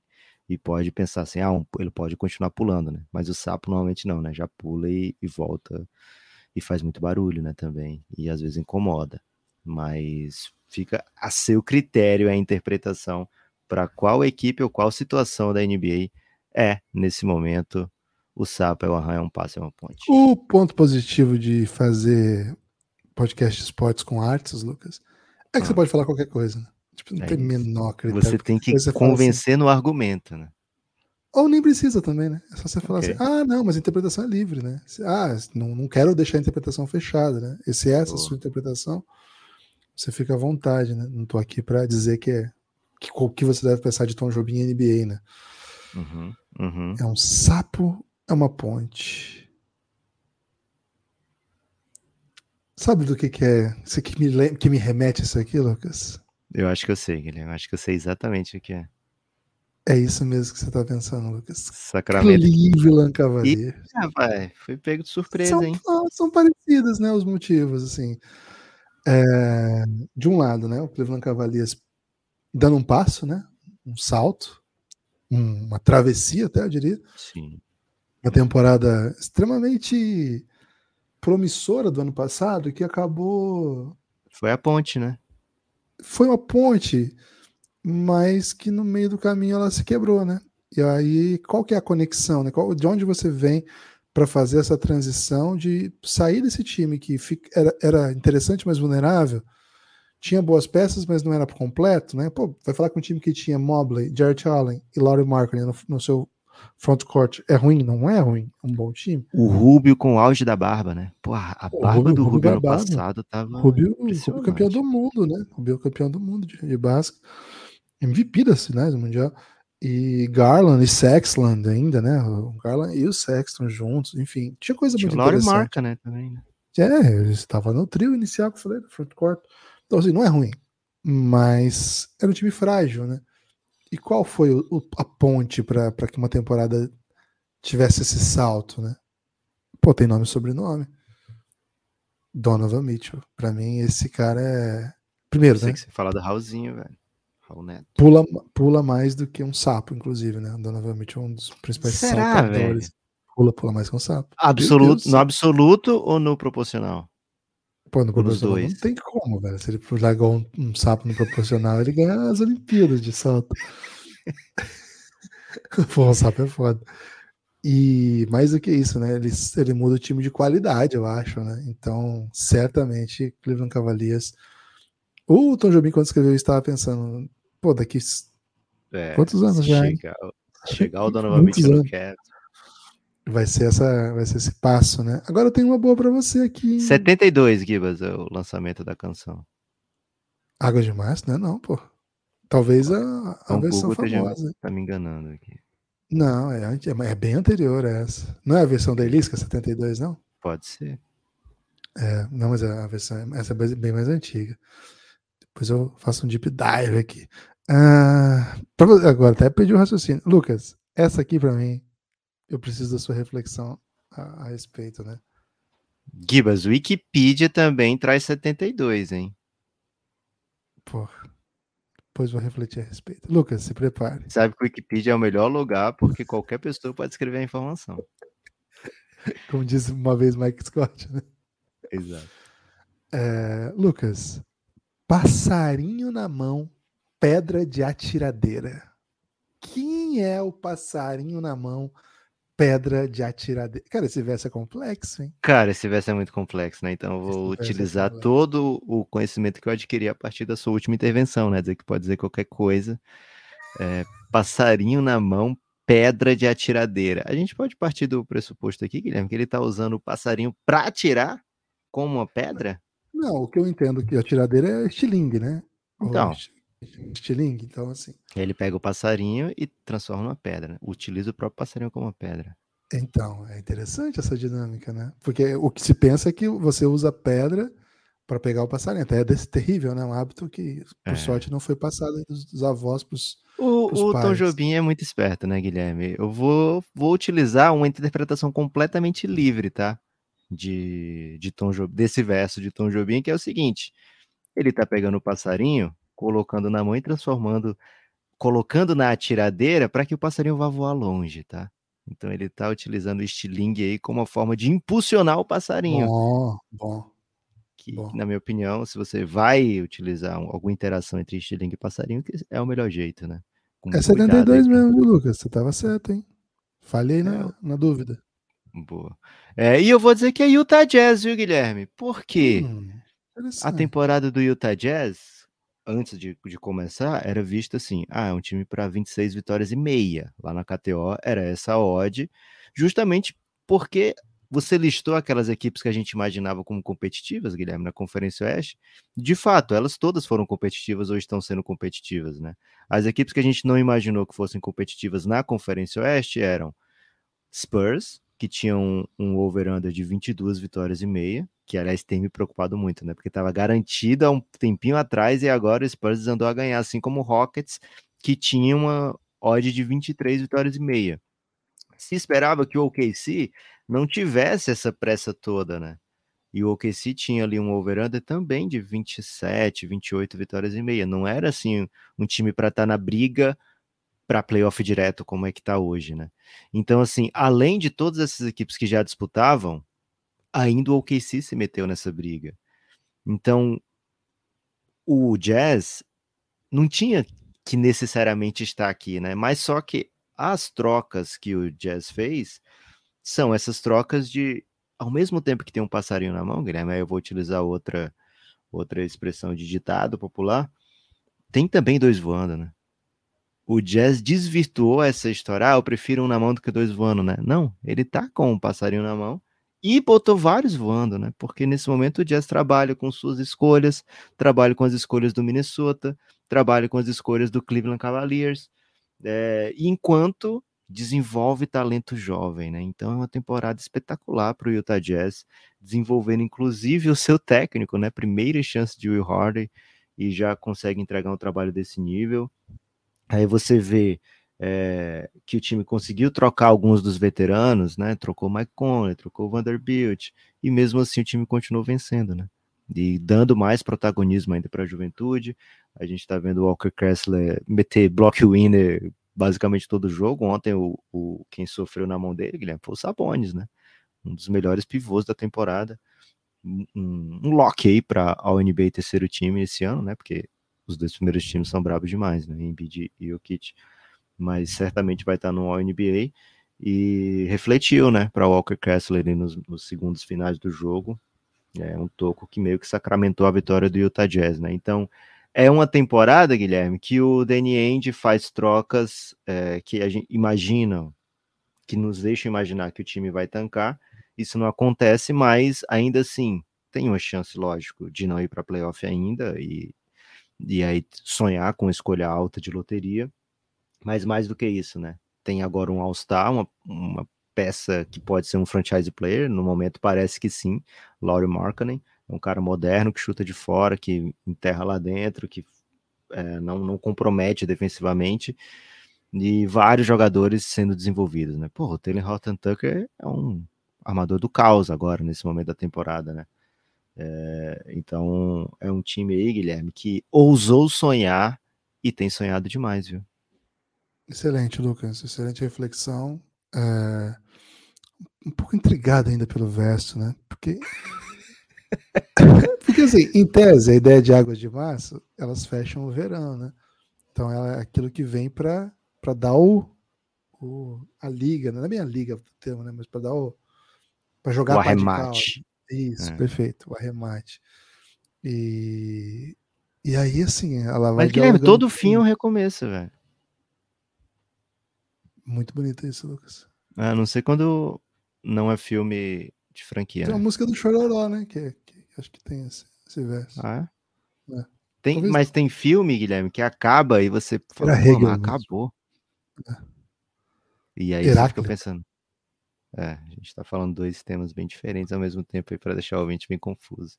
e pode pensar assim, ah, um, ele pode continuar pulando, né? Mas o sapo normalmente não, né? Já pula e, e volta e faz muito barulho, né? Também. E às vezes incomoda. Mas fica a seu critério a interpretação para qual equipe ou qual situação da NBA é, nesse momento, o sapo é o arranha, é um passo, é uma ponte. O ponto positivo de fazer podcast esportes com artes, Lucas, é que ah. você pode falar qualquer coisa. Né? Tipo, não é tem isso. menor critério. Você tem que convencer assim, no argumento, né? Ou nem precisa também, né? É só você falar okay. assim, ah, não, mas a interpretação é livre, né? Ah, não, não quero deixar a interpretação fechada, né? E se essa é a sua interpretação, você fica à vontade, né? Não tô aqui para dizer que é que, o que você deve pensar de Tom Jobim NBA, né? Uhum, uhum. É um sapo, é uma ponte. Sabe do que, que é? Isso que me, que me remete a isso aqui, Lucas? Eu acho que eu sei, Guilherme. Eu acho que eu sei exatamente o que é. É isso mesmo que você tá pensando, Lucas. Sacramento. Cleveland Cavaliers. Rapaz, foi pego de surpresa, são, hein? São parecidos, né, os motivos, assim. É, de um lado, né, o Cleveland Cavaliers dando um passo, né, um salto, um, uma travessia até, eu diria. Sim. Uma temporada extremamente promissora do ano passado que acabou... Foi a ponte, né? Foi uma ponte mas que no meio do caminho ela se quebrou, né? E aí, qual que é a conexão, né? Qual, de onde você vem para fazer essa transição de sair desse time que fica, era, era, interessante, mas vulnerável, tinha boas peças, mas não era completo, né? Pô, vai falar com um time que tinha Mobley, Jarrett Allen e Laurie Markkinen no, no seu front court é ruim? Não é ruim, é um bom time. O Rubio com o auge da barba, né? Pô, a barba Rubio, do Rubio, Rubio ano passado tava. Rubio, Rubio campeão do mundo, né? Rubio campeão do mundo de, de basquete. MVP das finais do Mundial. E Garland e Sexland ainda, né? O Garland e o Sexton juntos, enfim. Tinha coisa muito interessante. Marca, né? Também, né? É, ele estava no trio inicial que eu falei, do front court. Então, assim, não é ruim. Mas era um time frágil, né? E qual foi o, a ponte para que uma temporada tivesse esse salto, né? Pô, tem nome e sobrenome. Donovan Mitchell. Para mim, esse cara é. Primeiro, né? Que você fala do Raulzinho, velho. Raul Neto. Pula, pula mais do que um sapo, inclusive, né? Donovan Mitchell é um dos principais Será, saltadores. Véio? Pula, pula mais que um sapo. Absoluto, no absoluto ou no proporcional? Pô, no proporcional não tem como, velho. Se ele largar um, um sapo no proporcional, ele ganha as Olimpíadas de salto. Pô, o sapo é foda. E mais do que isso, né? Ele, ele muda o time de qualidade, eu acho, né? Então, certamente, Cleveland Cavaliers. O Tom Jobim, quando escreveu, estava pensando: Pô, daqui. É, Quantos anos já? Chegar, chegar o Donovan Mitchell no Cavs. Vai ser, essa, vai ser esse passo, né? Agora eu tenho uma boa para você aqui. 72, Gibas, é o lançamento da canção. Água de Março, né? Não, pô. Talvez a, a então, versão Google famosa. Tá me enganando aqui. Não, é, é, bem anterior a essa. Não é a versão da Elisca 72, não? Pode ser. É, não, mas a versão essa é bem mais antiga. Depois eu faço um deep dive aqui. Ah, agora até perdi o raciocínio. Lucas, essa aqui para mim, eu preciso da sua reflexão a, a respeito, né? Gibas, Wikipedia também traz 72, hein? Porra. Depois vou refletir a respeito. Lucas, se prepare. Sabe que o Wikipedia é o melhor lugar porque qualquer pessoa pode escrever a informação. Como disse uma vez Mike Scott, né? Exato. É, Lucas, Passarinho na mão, pedra de atiradeira. Quem é o passarinho na mão, pedra de atiradeira? Cara, esse verso é complexo, hein? Cara, esse verso é muito complexo, né? Então eu vou esse é utilizar é todo o conhecimento que eu adquiri a partir da sua última intervenção, né? Dizer que pode dizer qualquer coisa. É, passarinho na mão, pedra de atiradeira. A gente pode partir do pressuposto aqui, Guilherme, que ele está usando o passarinho para atirar como uma pedra? Não, o que eu entendo que a tiradeira é estilingue, né? Então. Estilingue, então assim. Ele pega o passarinho e transforma numa pedra. Utiliza o próprio passarinho como uma pedra. Então, é interessante essa dinâmica, né? Porque o que se pensa é que você usa pedra para pegar o passarinho. Até é desse terrível, né? Um hábito que, por é. sorte, não foi passado dos, dos avós para os o, o Tom Jobim é muito esperto, né, Guilherme? Eu vou, vou utilizar uma interpretação completamente livre, tá? de, de Tom Jobim, desse verso de Tom Jobim, que é o seguinte: ele está pegando o passarinho, colocando na mão e transformando, colocando na atiradeira para que o passarinho vá voar longe, tá? Então ele está utilizando o estilingue aí como uma forma de impulsionar o passarinho. Bom, bom. que, Bom. na minha opinião, se você vai utilizar um- alguma interação entre estilingue e passarinho, é o melhor jeito, né? Com É muito cuidado 72 aí mesmo, Lucas? Você tava certo, hein? Falhei É, na, na dúvida. Boa. É, e eu vou dizer que é Utah Jazz, viu, Guilherme? Por quê? Hum, A temporada do Utah Jazz, antes de, de começar, era vista assim: ah, é um time para 26 vitórias e meia. Lá na KTO era essa odd, justamente porque você listou aquelas equipes que a gente imaginava como competitivas, Guilherme, na Conferência Oeste. De fato, elas todas foram competitivas ou estão sendo competitivas, né? As equipes que a gente não imaginou que fossem competitivas na Conferência Oeste eram Spurs, que tinham um over-under de 22 vitórias e meia, que aliás tem me preocupado muito, né? Porque estava garantido há um tempinho atrás e agora o Spurs andou a ganhar, assim como o Rockets, que tinha uma odd de 23 vitórias e meia. Se esperava que o OKC não tivesse essa pressa toda, né? E o OKC tinha ali um over-under também de 27, 28 vitórias e meia. Não era assim um time para estar na briga para playoff direto como é que tá hoje, né? Então assim, além de todas essas equipes que já disputavam, ainda o OKC se meteu nessa briga. Então, o Jazz não tinha que necessariamente estar aqui, né? Mas só que as trocas que o Jazz fez são essas trocas de ao mesmo tempo que tem um passarinho na mão, Guilherme, aí eu vou utilizar outra outra expressão de ditado popular, tem também dois voando, né? O Jazz desvirtuou essa história, ah, eu prefiro um na mão do que dois voando, né? Não, ele tá com um passarinho na mão e botou vários voando, né? Porque nesse momento o Jazz trabalha com suas escolhas, trabalha com as escolhas do Minnesota, trabalha com as escolhas do Cleveland Cavaliers, é, enquanto desenvolve talento jovem, né? Então é uma temporada espetacular para o Utah Jazz, desenvolvendo inclusive o seu técnico, né? Primeira chance de Will Hardy e já consegue entregar um trabalho desse nível. Aí você vê é, que o time conseguiu trocar alguns dos veteranos, né? Trocou Mike Conley, trocou Vanderbilt, e mesmo assim o time continuou vencendo, né? E dando mais protagonismo ainda para a juventude. A gente está vendo o Walker Kessler meter block winner basicamente todo jogo. Ontem o, o quem sofreu na mão dele, Guilherme, foi o Sabonis, né? Um dos melhores pivôs da temporada. Um, um lock aí para a NBA terceiro time esse ano, né? Porque os dois primeiros times são bravos demais, né? Embiid e Jokic. Mas certamente vai estar no All-NBA. E refletiu, né? Para Walker Kessler ali nos, nos segundos finais do jogo. É um toco que meio que sacramentou a vitória do Utah Jazz, né? Então, é uma temporada, Guilherme, que o Danny Ainge faz trocas é, que a gente imagina, que nos deixam imaginar que o time vai tancar. Isso não acontece, mas ainda assim tem uma chance, lógico, de não ir para playoff ainda e, e aí sonhar com escolha alta de loteria. Mas mais do que isso, né? Tem agora um All-Star, uma, uma peça que pode ser um franchise player, no momento parece que sim, Laurie Markkanen, é um cara moderno que chuta de fora, que enterra lá dentro, que é, não, não compromete defensivamente, e vários jogadores sendo desenvolvidos, né? Pô, o Taylor Horton Tucker é um armador do caos agora, nesse momento da temporada, né? É, então, é um time aí, Guilherme, que ousou sonhar e tem sonhado demais, viu? Excelente, Lucas. Excelente reflexão. É... Um pouco intrigado ainda pelo verso, né? Porque. Porque, assim, em tese, a ideia de águas de março, elas fecham o verão, né? Então, ela é aquilo que vem para dar o, o, a liga, não é bem a liga o termo, né? Mas para dar o. para jogar o arremate. Isso, É. perfeito, o arremate. E, e aí, assim, ela vai. Mas, Guilherme, todo fim é um recomeço, velho. Muito bonito isso, Lucas. A não ser quando não é filme de franquia, Tem uma né? música do Chororó, né? Que, que acho que tem esse, esse verso. Ah, é? É. Tem, Talvez mas tem filme, Guilherme, que acaba e você fala, Era "Pô, Hegel mas mesmo." acabou. É. E aí você fica Heráclito. pensando. É, a gente tá falando dois temas bem diferentes ao mesmo tempo para deixar o ouvinte bem confuso.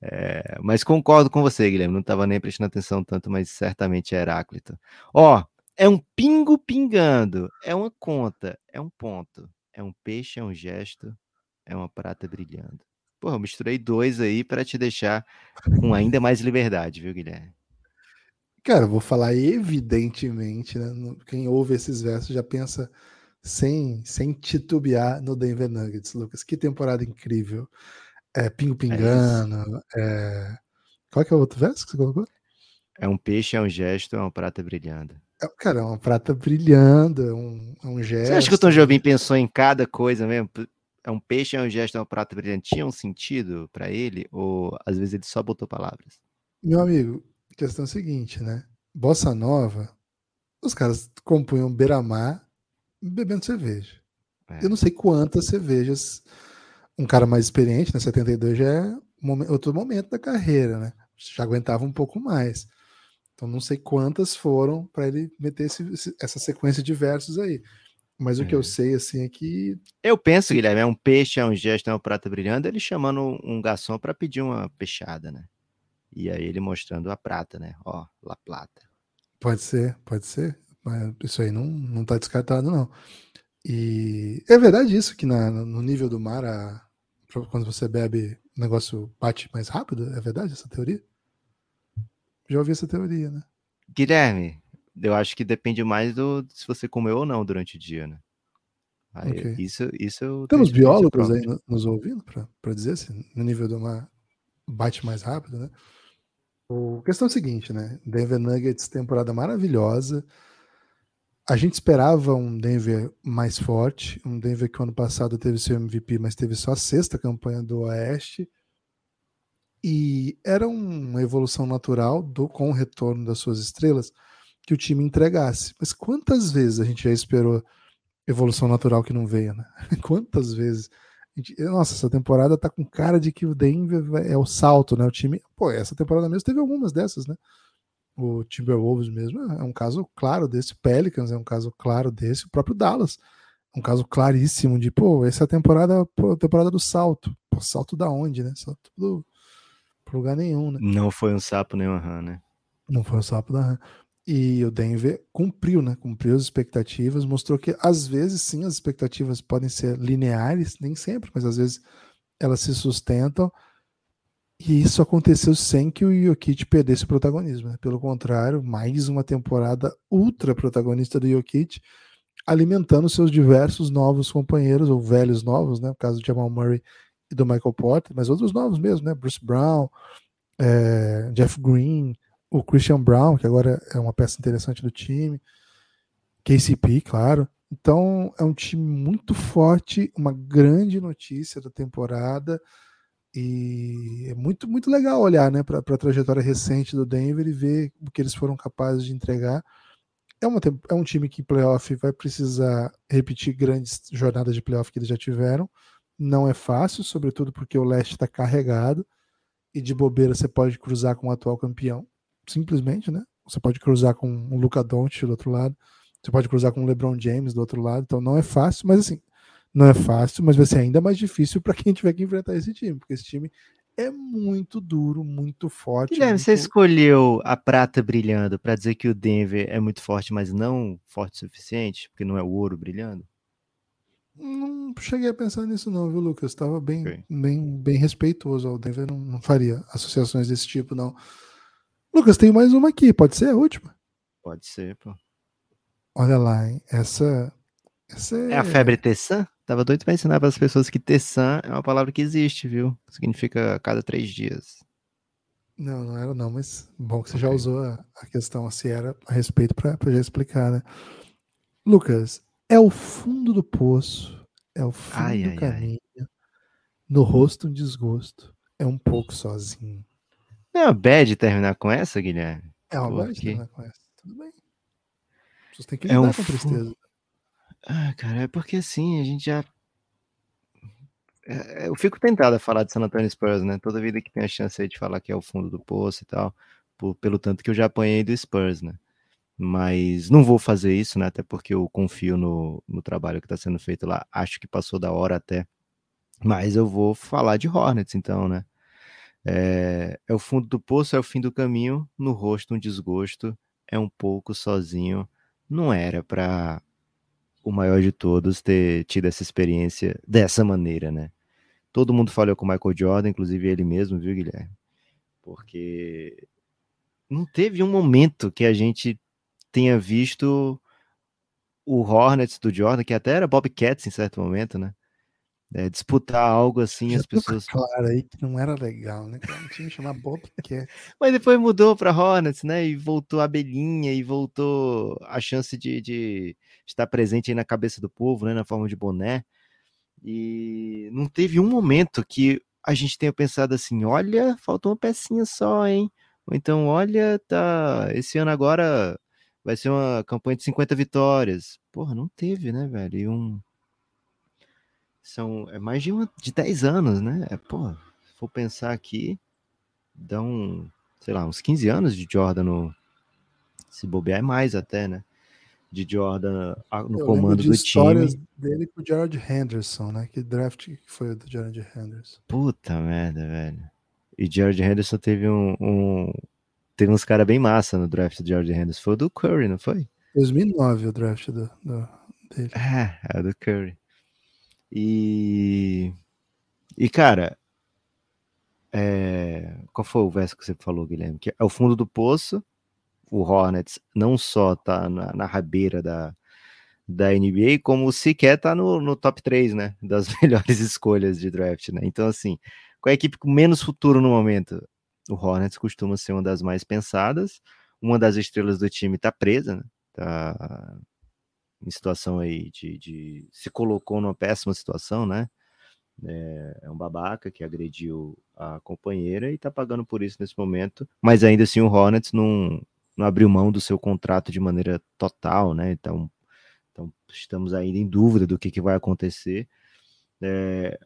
É, mas concordo com você, Guilherme. Não estava nem prestando atenção tanto, mas certamente é Heráclito. Ó, é um pingo pingando, é uma conta, é um ponto, é um peixe, é um gesto, é uma prata brilhando. Porra, eu misturei dois aí para te deixar com ainda mais liberdade, viu, Guilherme? Cara, eu vou falar evidentemente, né? Quem ouve esses versos já pensa sem, sem titubear no Denver Nuggets, Lucas. Que temporada incrível. É Pingo Pingando. É Qual que é o outro verso que você colocou? É um peixe, é um gesto, é uma prata brilhando. É, cara, é uma prata brilhando, é um, é um gesto. Você acha que o Tom Jobim pensou em cada coisa mesmo? É um peixe, é um gesto, é uma prata brilhante. Tinha um sentido para ele? Ou às vezes ele só botou palavras? Meu amigo, questão é a seguinte, né? Bossa Nova, os caras compunham beira-mar bebendo cerveja. É. Eu não sei quantas cervejas. Um cara mais experiente, né? 72 já é outro momento da carreira, né? Já aguentava um pouco mais. Então não sei quantas foram para ele meter esse- essa sequência de versos aí. Mas o que É. eu sei assim é que Eu penso, Guilherme, é um peixe, é um gesto, é uma prata brilhando, ele chamando um garçom para pedir uma peixada, né? E aí ele mostrando a prata, né? Ó, La Plata. pode ser, pode ser. Mas isso aí não, não tá descartado, não. E é verdade isso, que na- no nível do mar, a- quando você bebe, o negócio bate mais rápido? É verdade essa teoria? Já ouvi essa teoria, né? Guilherme, eu acho que depende mais do se você comeu ou não durante o dia, né? Aí, Ok. Isso, isso eu Temos biólogos aí no- nos ouvindo para dizer se no nível do mar bate mais rápido, né? A questão é a seguinte, né? Denver Nuggets, temporada maravilhosa. A gente esperava um Denver mais forte, um Denver que ano passado teve seu MVP, mas teve só a sexta campanha do Oeste. E era uma evolução natural do com o retorno das suas estrelas que o time entregasse. Mas quantas vezes a gente já esperou evolução natural que não veio, né? Quantas vezes? Gente- Nossa, essa temporada tá com cara de que o Denver é o salto, né? O time. Pô, essa temporada mesmo teve algumas dessas, né? O Timberwolves mesmo é um caso claro desse. O Pelicans é um caso claro desse. O próprio Dallas é um caso claríssimo de, pô, essa é a temporada, pô, a temporada do salto. Pô, salto da onde, né? Salto do, pro lugar nenhum, né? Não foi um sapo nem uma rã, né? Não foi o sapo da rã. E o Denver cumpriu, né? Cumpriu as expectativas, mostrou que às vezes sim as expectativas podem ser lineares, nem sempre, mas às vezes elas se sustentam. E isso aconteceu sem que o Jokic perdesse o protagonismo. né? Pelo contrário, mais uma temporada ultra protagonista do Jokic, alimentando seus diversos novos companheiros, ou velhos novos, né? No caso do Jamal Murray e do Michael Porter, mas outros novos mesmo, né? Bruce Brown, eh, Jeff Green, o Christian Brown, que agora é uma peça interessante do time, KCP, claro. Então é um time muito forte, uma grande notícia da temporada e é muito muito legal olhar, né, para a trajetória recente do Denver e ver o que eles foram capazes de entregar. É, uma, é um time que playoff vai precisar repetir grandes jornadas de playoff que eles já tiveram. Não é fácil, sobretudo porque o leste está carregado e de bobeira você pode cruzar com o atual campeão, simplesmente, né? Você pode cruzar com o Luca Doncic do outro lado, você pode cruzar com o LeBron James do outro lado, então não é fácil, mas assim, não é fácil, mas vai ser ainda mais difícil para quem tiver que enfrentar esse time, porque esse time é muito duro, muito forte. Guilherme, você muito... escolheu a prata brilhando para dizer que o Denver é muito forte, mas não forte o suficiente, porque não é o ouro brilhando? Não cheguei a pensar nisso não, viu, Lucas? Estava bem, Ok. bem, bem respeitoso ao Denver, não, não faria associações desse tipo, não. Lucas, tem mais uma aqui, pode ser a última? Pode ser, pô. Olha lá, hein? Essa, essa é... É a febre Tessan? Tava doido pra ensinar para as pessoas que Tessan é uma palavra que existe, viu? Significa cada três dias. Não, não era não, mas bom que você já Ok. usou a, a questão, se era a respeito para já explicar, né? Lucas, é o fundo do poço, é o fim Ai, do ai, ai. caminho, no rosto um desgosto, é um pouco sozinho. Não é uma bad terminar com essa, Guilherme? É uma Por verdade, quê? né, com essa. Tudo bem. Pessoas têm que É lidar um com tristeza. Ah, cara, é porque assim, a gente já. É, é, Eu fico tentado a falar de San Antonio Spurs, né? Toda vida que tem a chance aí de falar que é o fundo do poço e tal, por- pelo tanto que eu já apanhei do Spurs, né? Mas não vou fazer isso, né? Até porque eu confio no, no trabalho que está sendo feito lá. Acho que passou da hora até. Mas eu vou falar de Hornets, então, né? É, é o fundo do poço, é o fim do caminho, no rosto um desgosto, é um pouco sozinho. Não era para o maior de todos ter tido essa experiência dessa maneira, né? Todo mundo falou com o Michael Jordan, inclusive ele mesmo, viu, Guilherme? Porque não teve um momento que a gente tenha visto o Hornets do Jordan, que até era Bobcats em certo momento, né? É, disputar algo assim, Já as pessoas. Claro aí que não era legal, né? Cara? Tinha que chamar Bobcat. Mas depois mudou para Hornets, né? E voltou a abelhinha e voltou a chance de, de estar presente aí na cabeça do povo, né? Na forma de boné. E não teve um momento que a gente tenha pensado assim: olha, faltou uma pecinha só, hein? Ou então, olha, tá. Esse ano agora vai ser uma campanha de 50 vitórias. Porra, não teve, né, velho? E um são é mais de, uma, de 10 anos, né? É, pô, se for pensar aqui, dão, sei lá, uns 15 anos de Jordan no. Se bobear é mais até, né? De Jordan no Eu comando de do histórias time. dele com o Jared Henderson, né? Que draft que foi o do Jared Henderson? Puta merda, velho. E Jared Henderson teve um. um teve uns caras bem massa no draft do Jared Henderson. Foi o do Curry, não foi? 2009 o draft do, do dele. É, é o do Curry. E. E, cara. É, qual foi o verso que você falou, Guilherme? Que é o fundo do poço. O Hornets não só tá na, na rabeira da, da NBA, como sequer tá no, no top 3, né? Das melhores escolhas de draft, né? Então, assim, com a equipe com menos futuro no momento, o Hornets costuma ser uma das mais pensadas. Uma das estrelas do time tá presa, né? Tá em situação aí de, de, se colocou numa péssima situação, né? É, é, um babaca que agrediu a companheira e tá pagando por isso nesse momento. Mas ainda assim o Hornets não, não abriu mão do seu contrato de maneira total, né? Então, então estamos ainda em dúvida do que, que vai acontecer. É,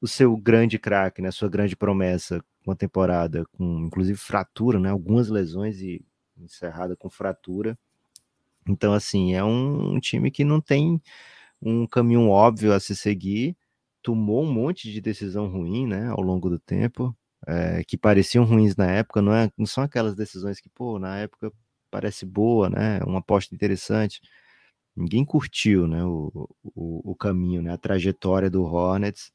o seu grande craque, né? Sua grande promessa com a temporada, com inclusive fratura, né? Algumas lesões e encerrada com fratura então, assim, é um, time que não tem um caminho óbvio a se seguir, tomou um monte de decisão ruim, né, ao longo do tempo, é, que pareciam ruins na época, não, é, não são aquelas decisões que, pô, na época parece boa, né, uma aposta interessante. Ninguém curtiu, né, o, o, o caminho, né, a trajetória do Hornets.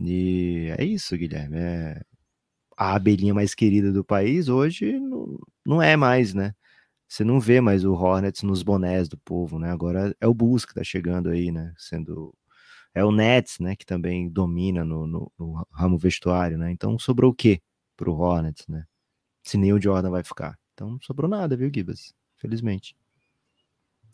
E é isso, Guilherme. É a abelhinha mais querida do país hoje não, não é mais, né? Você não vê mais o Hornets nos bonés do povo, né? Agora é o Bulls que tá chegando aí, né? Sendo é o Nets, né? Que também domina no, no, no ramo vestuário, né? Então sobrou o quê pro Hornets, né? Se nem o Jordan vai ficar. Então não sobrou nada, viu, Gibas? Felizmente.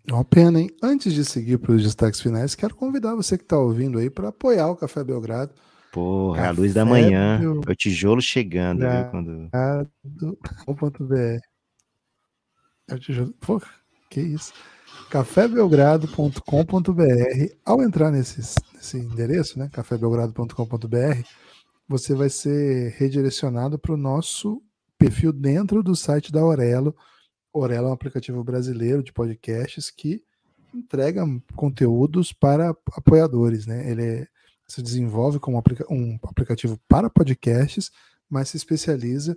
É uma pena, hein? Antes de seguir para os destaques finais, quero convidar você que está ouvindo aí para apoiar o Café Belgrado. Porra, Café a luz da manhã, Bel... é o tijolo chegando, viu? Quando... .br Pô, que isso. cafébelgrado.com.br. Ao entrar nesse, nesse endereço, né, cafébelgrado.com.br, você vai ser redirecionado para o nosso perfil dentro do site da Aurelo. Aurelo é um aplicativo brasileiro de podcasts que entrega conteúdos para apoiadores, né? Ele é, se desenvolve como um aplicativo para podcasts, mas se especializa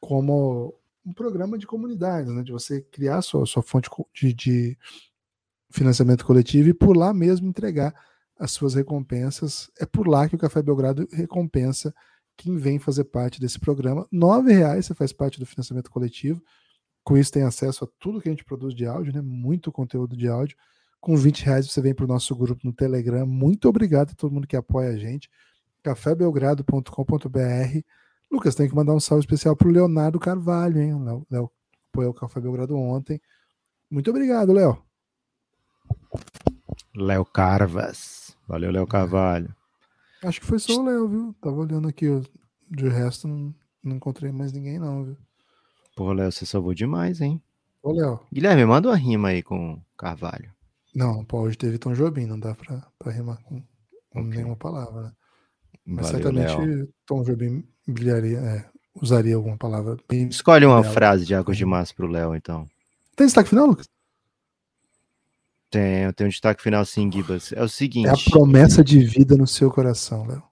como um programa de comunidade, né? De você criar sua, sua fonte de, de financiamento coletivo e por lá mesmo entregar as suas recompensas. É por lá que o Café Belgrado recompensa quem vem fazer parte desse programa. R$ reais você faz parte do financiamento coletivo. Com isso tem acesso a tudo que a gente produz de áudio, né? Muito conteúdo de áudio. Com 20 reais você vem para o nosso grupo no Telegram. Muito obrigado a todo mundo que apoia a gente. cafébelgrado.com.br Lucas, tem que mandar um salve especial pro Leonardo Carvalho, hein? O Léo apoiou o Café Belgrado ontem. Muito obrigado, Léo. Léo Carvas. Valeu, Léo Carvalho. Acho que foi só o Léo, viu? Tava olhando aqui, de resto não, não encontrei mais ninguém não, viu? Pô, Léo, você salvou demais, hein? Ô, Léo. Guilherme, manda uma rima aí com Carvalho. Não, pô, hoje teve Tom Jobim, não dá pra, pra rimar com, com okay. nenhuma palavra, né? Mas Valeu, certamente Léo. Tom Jobim brilharia, é, usaria alguma palavra. Escolhe uma frase de Águas de Março pro Léo, então. Tem destaque final, Lucas? Tenho, tenho um destaque final sim, Gibas. É o seguinte. É a promessa de vida no seu coração, Léo.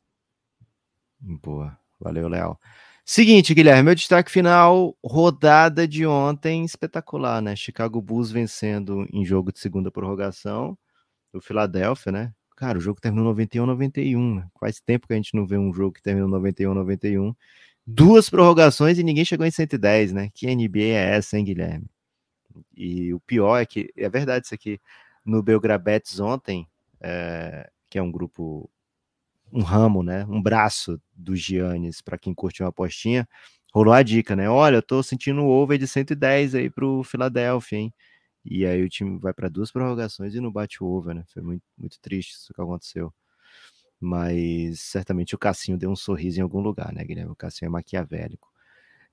Boa. Valeu, Léo. Seguinte, Guilherme, meu destaque final, rodada de ontem, espetacular, né? Chicago Bulls vencendo em jogo de segunda prorrogação, o Philadelphia, né? Cara, o jogo terminou 91 91, né? Faz tempo que a gente não vê um jogo que terminou 91 91. Duas prorrogações e ninguém chegou em 110, né? Que NBA é essa, hein, Guilherme? E o pior é que, é verdade isso aqui, no Belgrabetes ontem, é, que é um grupo um ramo, né? Um braço do Giannis, para quem curte uma apostinha, rolou a dica, né? Olha, eu tô sentindo um over de 110 aí pro Philadelphia, hein? E aí o time vai para duas prorrogações e não bate o over, né? Foi muito, muito triste isso que aconteceu. Mas certamente o Cassinho deu um sorriso em algum lugar, né, Guilherme? O Cassinho é maquiavélico.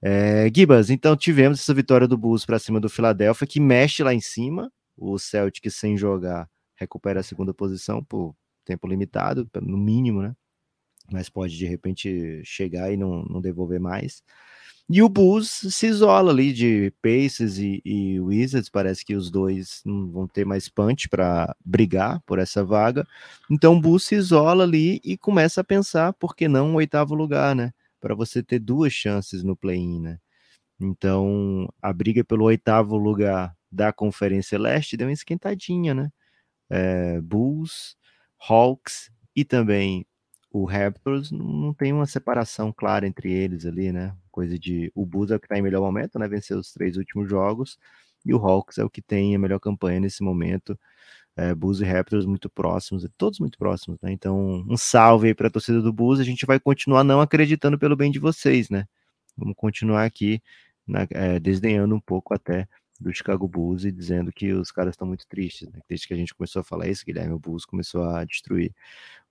É, Gibas, então tivemos essa vitória do Bulls para cima do Philadelphia, que mexe lá em cima. O Celtic sem jogar recupera a segunda posição por tempo limitado, no mínimo, né? Mas pode de repente chegar e não, não devolver mais. E o Bulls se isola ali de Pacers e, e Wizards, parece que os dois não vão ter mais punch para brigar por essa vaga. Então o Bulls se isola ali e começa a pensar, por que não o oitavo lugar, né? Para você ter duas chances no play-in, né? Então a briga pelo oitavo lugar da Conferência Leste deu uma esquentadinha, né? É, Bulls, Hawks e também o Raptors não tem uma separação clara entre eles ali, né? Coisa de o Bulls é o que está em melhor momento, né? Venceu os três últimos jogos e o Hawks é o que tem a melhor campanha nesse momento. É, Bulls e Raptors muito próximos, todos muito próximos, né? Então, um salve aí para a torcida do Bulls. A gente vai continuar não acreditando pelo bem de vocês, né? Vamos continuar aqui na, é, desdenhando um pouco até do Chicago Bulls e dizendo que os caras estão muito tristes. Né? Desde que a gente começou a falar isso, Guilherme, o Bulls começou a destruir.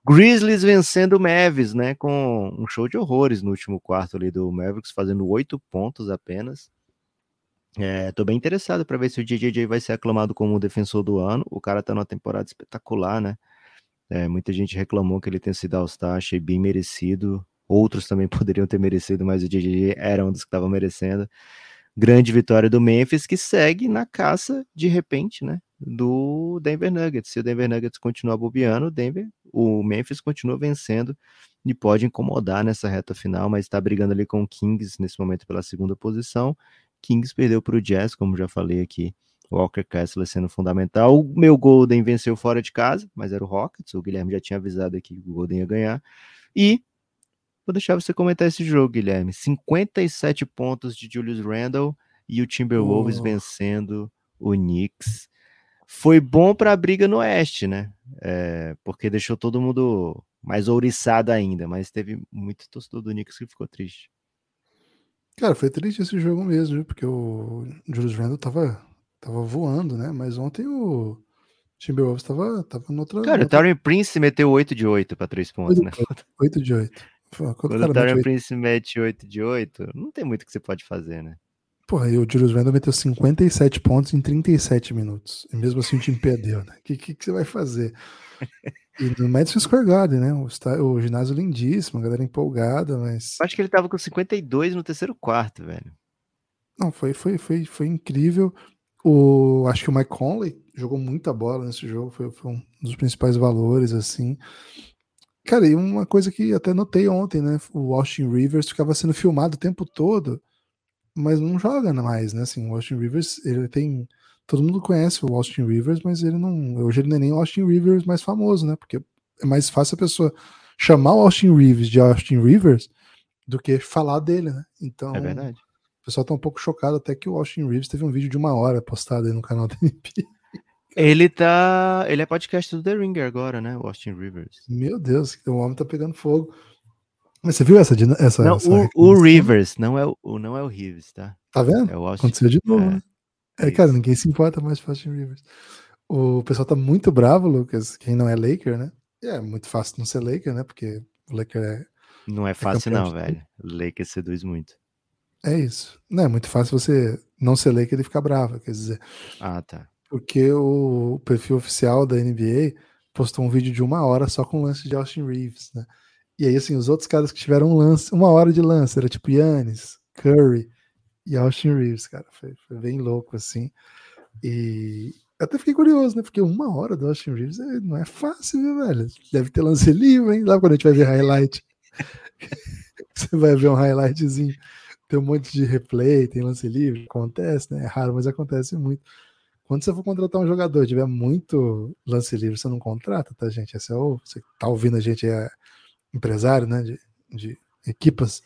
Grizzlies vencendo o Mavis, né? Com um show de horrores no último quarto ali do Mavericks, fazendo oito pontos apenas. É, tô bem interessado para ver se o JJJ vai ser aclamado como o defensor do ano. O cara tá numa temporada espetacular, né? É, muita gente reclamou que ele tenha sido All-Star, achei bem merecido. Outros também poderiam ter merecido, mas o JJJ era um dos que estava merecendo grande vitória do Memphis, que segue na caça, de repente, né, do Denver Nuggets. Se o Denver Nuggets continuar bobeando, o Denver, o Memphis continua vencendo e pode incomodar nessa reta final, mas está brigando ali com o Kings nesse momento pela segunda posição. Kings perdeu para o Jazz, como já falei aqui. Walker Kessler sendo fundamental. O meu Golden venceu fora de casa, mas era o Rockets. O Guilherme já tinha avisado aqui que o Golden ia ganhar. E Vou deixar você comentar esse jogo, Guilherme. 57 pontos de Julius Randle e o Timberwolves oh. vencendo o Knicks. Foi bom para a briga no Oeste, né? É, porque deixou todo mundo mais ouriçado ainda, mas teve muito torcedor do Knicks que ficou triste. Cara, foi triste esse jogo mesmo, porque o Julius Randle tava, tava voando, né? Mas ontem o Timberwolves tava, tava noutra. Cara, outra... o Tyron Prince meteu 8 de 8 para 3 pontos, 8 né? 8 de 8. Quando o Dorian Prince mete 8 de 8, não tem muito que você pode fazer, né? Porra, e o Julius Randle meteu 57 pontos em 37 minutos. E mesmo assim o time perdeu, né? O que, que, que, você vai fazer? E no Madison Square Garden, né? O, o ginásio lindíssimo, a galera empolgada, mas. Acho que ele tava com 52 no terceiro quarto, velho. Não, foi, foi, foi, foi incrível. O, acho que o Mike Conley jogou muita bola nesse jogo, foi, foi um dos principais valores, assim. Cara, e uma coisa que até notei ontem, né? O Austin Rivers ficava sendo filmado o tempo todo, mas não joga mais, né? Assim, o Austin Rivers, ele tem. Todo mundo conhece o Austin Rivers, mas ele não. Hoje ele não é nem o Austin Rivers mais famoso, né? Porque é mais fácil a pessoa chamar o Austin Rivers de Austin Rivers do que falar dele, né? Então. É verdade. O pessoal tá um pouco chocado até que o Austin Reeves teve um vídeo de uma hora postado aí no canal da MP. Ele tá. Ele é podcast do The Ringer agora, né? O Austin Rivers. Meu Deus, o homem tá pegando fogo. Mas você viu essa? essa, não, essa o, o, Rivers, não é o, não é o Rivers, tá? Tá vendo? É o Austin... Aconteceu de novo, é, né? É, cara, ninguém se importa mais com o Austin Rivers. O pessoal tá muito bravo, Lucas, quem não é Laker, né? É muito fácil não ser Laker, né? Porque o Laker é. Não é, é fácil, é não, velho. Laker seduz muito. É isso. Não é muito fácil você não ser Laker e ficar bravo, quer dizer. Ah, tá porque o perfil oficial da NBA postou um vídeo de uma hora só com lance de Austin Reeves, né? E aí, assim, os outros caras que tiveram um lance, uma hora de lance, era tipo Yannis, Curry e Austin Reeves, cara. Foi, foi bem louco, assim. E até fiquei curioso, né? Porque uma hora do Austin Reeves é, não é fácil, viu, velho? Deve ter lance livre, hein? Lá quando a gente vai ver highlight. Você vai ver um highlightzinho, tem um monte de replay, tem lance livre, acontece, né? É raro, mas acontece muito. Quando você for contratar um jogador e tiver muito lance livre, você não contrata, tá, gente? Esse é o, você tá ouvindo a gente, é empresário, né? De, de equipas.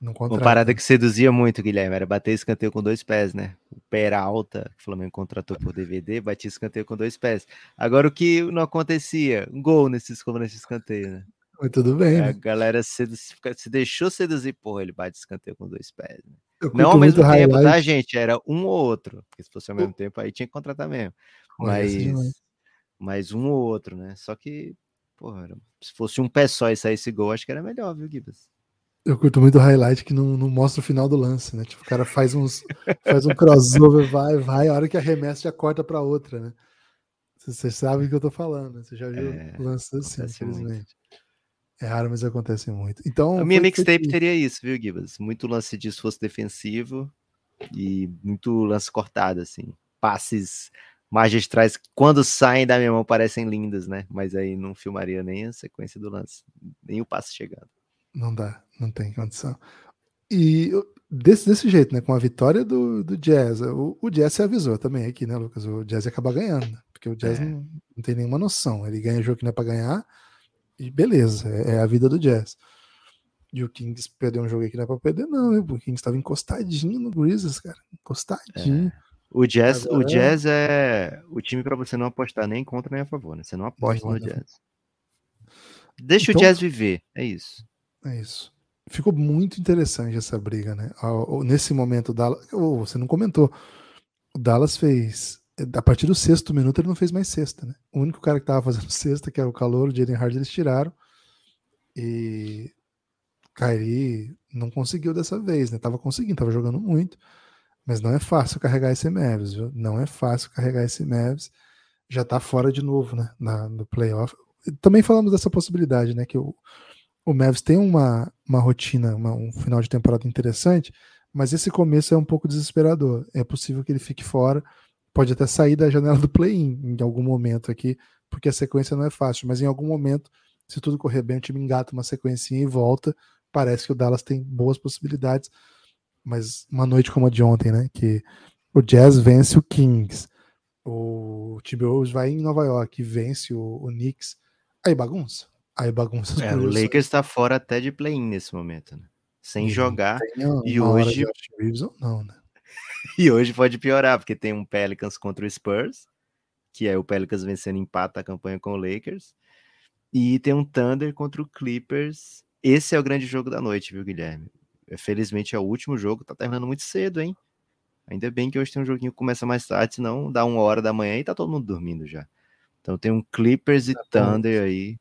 Não contrata. Uma parada que seduzia muito, Guilherme, era bater escanteio com dois pés, né? O pé era alta, o Flamengo contratou por DVD, batia escanteio com dois pés. Agora o que não acontecia? Um gol nesses, nesse escanteio, né? Mas tudo bem, A né? galera se, se deixou seduzir, porra, ele bate escanteio com dois pés. Né? Não ao mesmo tempo, tá, highlight. gente? Era um ou outro. Porque se fosse ao mesmo tempo, aí tinha que contratar mesmo. Demais. Mas, mas um ou outro, né? Só que, porra, se fosse um pé só e saísse gol, acho que era melhor, viu, Gibas? Eu curto muito o highlight que não, não mostra o final do lance, né? Tipo, o cara faz uns faz um crossover, vai, vai, a hora que arremessa já corta pra outra, né? Vocês sabem o que eu tô falando, né? Você já viu É, lances assim, acontece muito. É raro, mas acontece muito. Então, A minha mixtape que- teria isso, viu, Gibas? Muito lance de esforço defensivo e muito lance cortado, assim. Passes magistrais que, quando saem da minha mão, parecem lindas, né? Mas aí não filmaria nem a sequência do lance, nem o passe chegando. Não dá, não tem condição. E desse, desse jeito, né? Com a vitória do, do Jazz, o, o Jazz se avisou também aqui, né, Lucas? O Jazz ia acabar ganhando, né? porque o Jazz É. não, não tem nenhuma noção. Ele ganha jogo que não é pra ganhar e beleza, é, é a vida do Jazz. E o Kings perdeu um jogo que não é pra perder, não. hein? O Kings estava encostadinho no Grizzlies, cara. Encostadinho. O Jazz, o Agora- Jazz é o time pra você não apostar nem contra nem a favor, né? Você não aposta no contra. Jazz. Deixa Então- o Jazz viver, é isso. É isso. Ficou muito interessante essa briga, né? Nesse momento, o Dallas. ô, você não comentou. O Dallas fez. A partir do sexto minuto, ele não fez mais sexta, né? O único cara que tava fazendo sexta, que era o calor, o Jaden Hardy, eles tiraram. E. Kyrie não conseguiu dessa vez, né? Tava conseguindo, tava jogando muito. Mas não é fácil carregar esse Mavs, viu? Não é fácil carregar esse Mavs. Já tá fora de novo, né? Na, no playoff. Também falamos dessa possibilidade, né? Que o, o Mavs tem uma, uma rotina, uma- um final de temporada interessante, mas esse começo é um pouco desesperador. É possível que ele fique fora, pode até sair da janela do play-in em algum momento aqui, porque a sequência não é fácil, mas em algum momento, se tudo correr bem, o time engata uma sequencinha e volta. Parece que o Dallas tem boas possibilidades, mas uma noite como a de ontem, né? Que o Jazz vence o Kings, o Timberwolves vai em Nova York e vence o, o Knicks. Aí bagunça. Aí bagunça. É, o Lakers tá fora até de play-in nesse momento, né? Sem jogar. e E hoje ou não, né? E hoje pode piorar, porque tem um Pelicans contra o Spurs, que é o Pelicans vencendo empata a campanha com o Lakers. E tem um Thunder contra o Clippers. Esse é o grande jogo da noite, viu, Guilherme? Felizmente é o último jogo, tá terminando muito cedo, hein? Ainda bem que hoje tem um joguinho que começa mais tarde, senão dá uma hora da manhã e tá todo mundo dormindo já. Então tem um Clippers e. Thunder aí.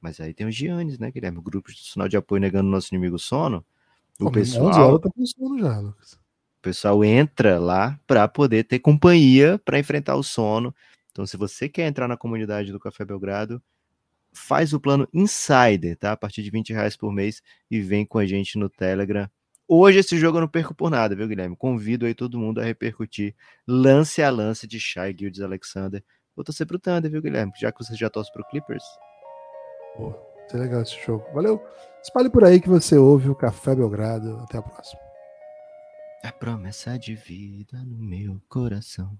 Mas aí tem os Giannis, né, Guilherme? O grupo de sinal de apoio negando o nosso inimigo sono. O Pô, pessoal 11 horas tá com sono já, Lucas. O pessoal entra lá para poder ter companhia para enfrentar o sono. Então, se você quer entrar na comunidade do Café Belgrado, faz o plano Insider, tá? A partir de 20 reais por mês e vem com a gente no Telegram. Hoje esse jogo eu não perco por nada, viu, Guilherme? Convido aí todo mundo a repercutir lance a lance de Shai Gildes Alexander. Vou torcer pro Thunder, viu, Guilherme? Já que você já torce pro Clippers. Pô, ser legal esse jogo. Valeu. Espalhe por aí que você ouve o Café Belgrado. Até a próxima. A promessa de vida no meu coração.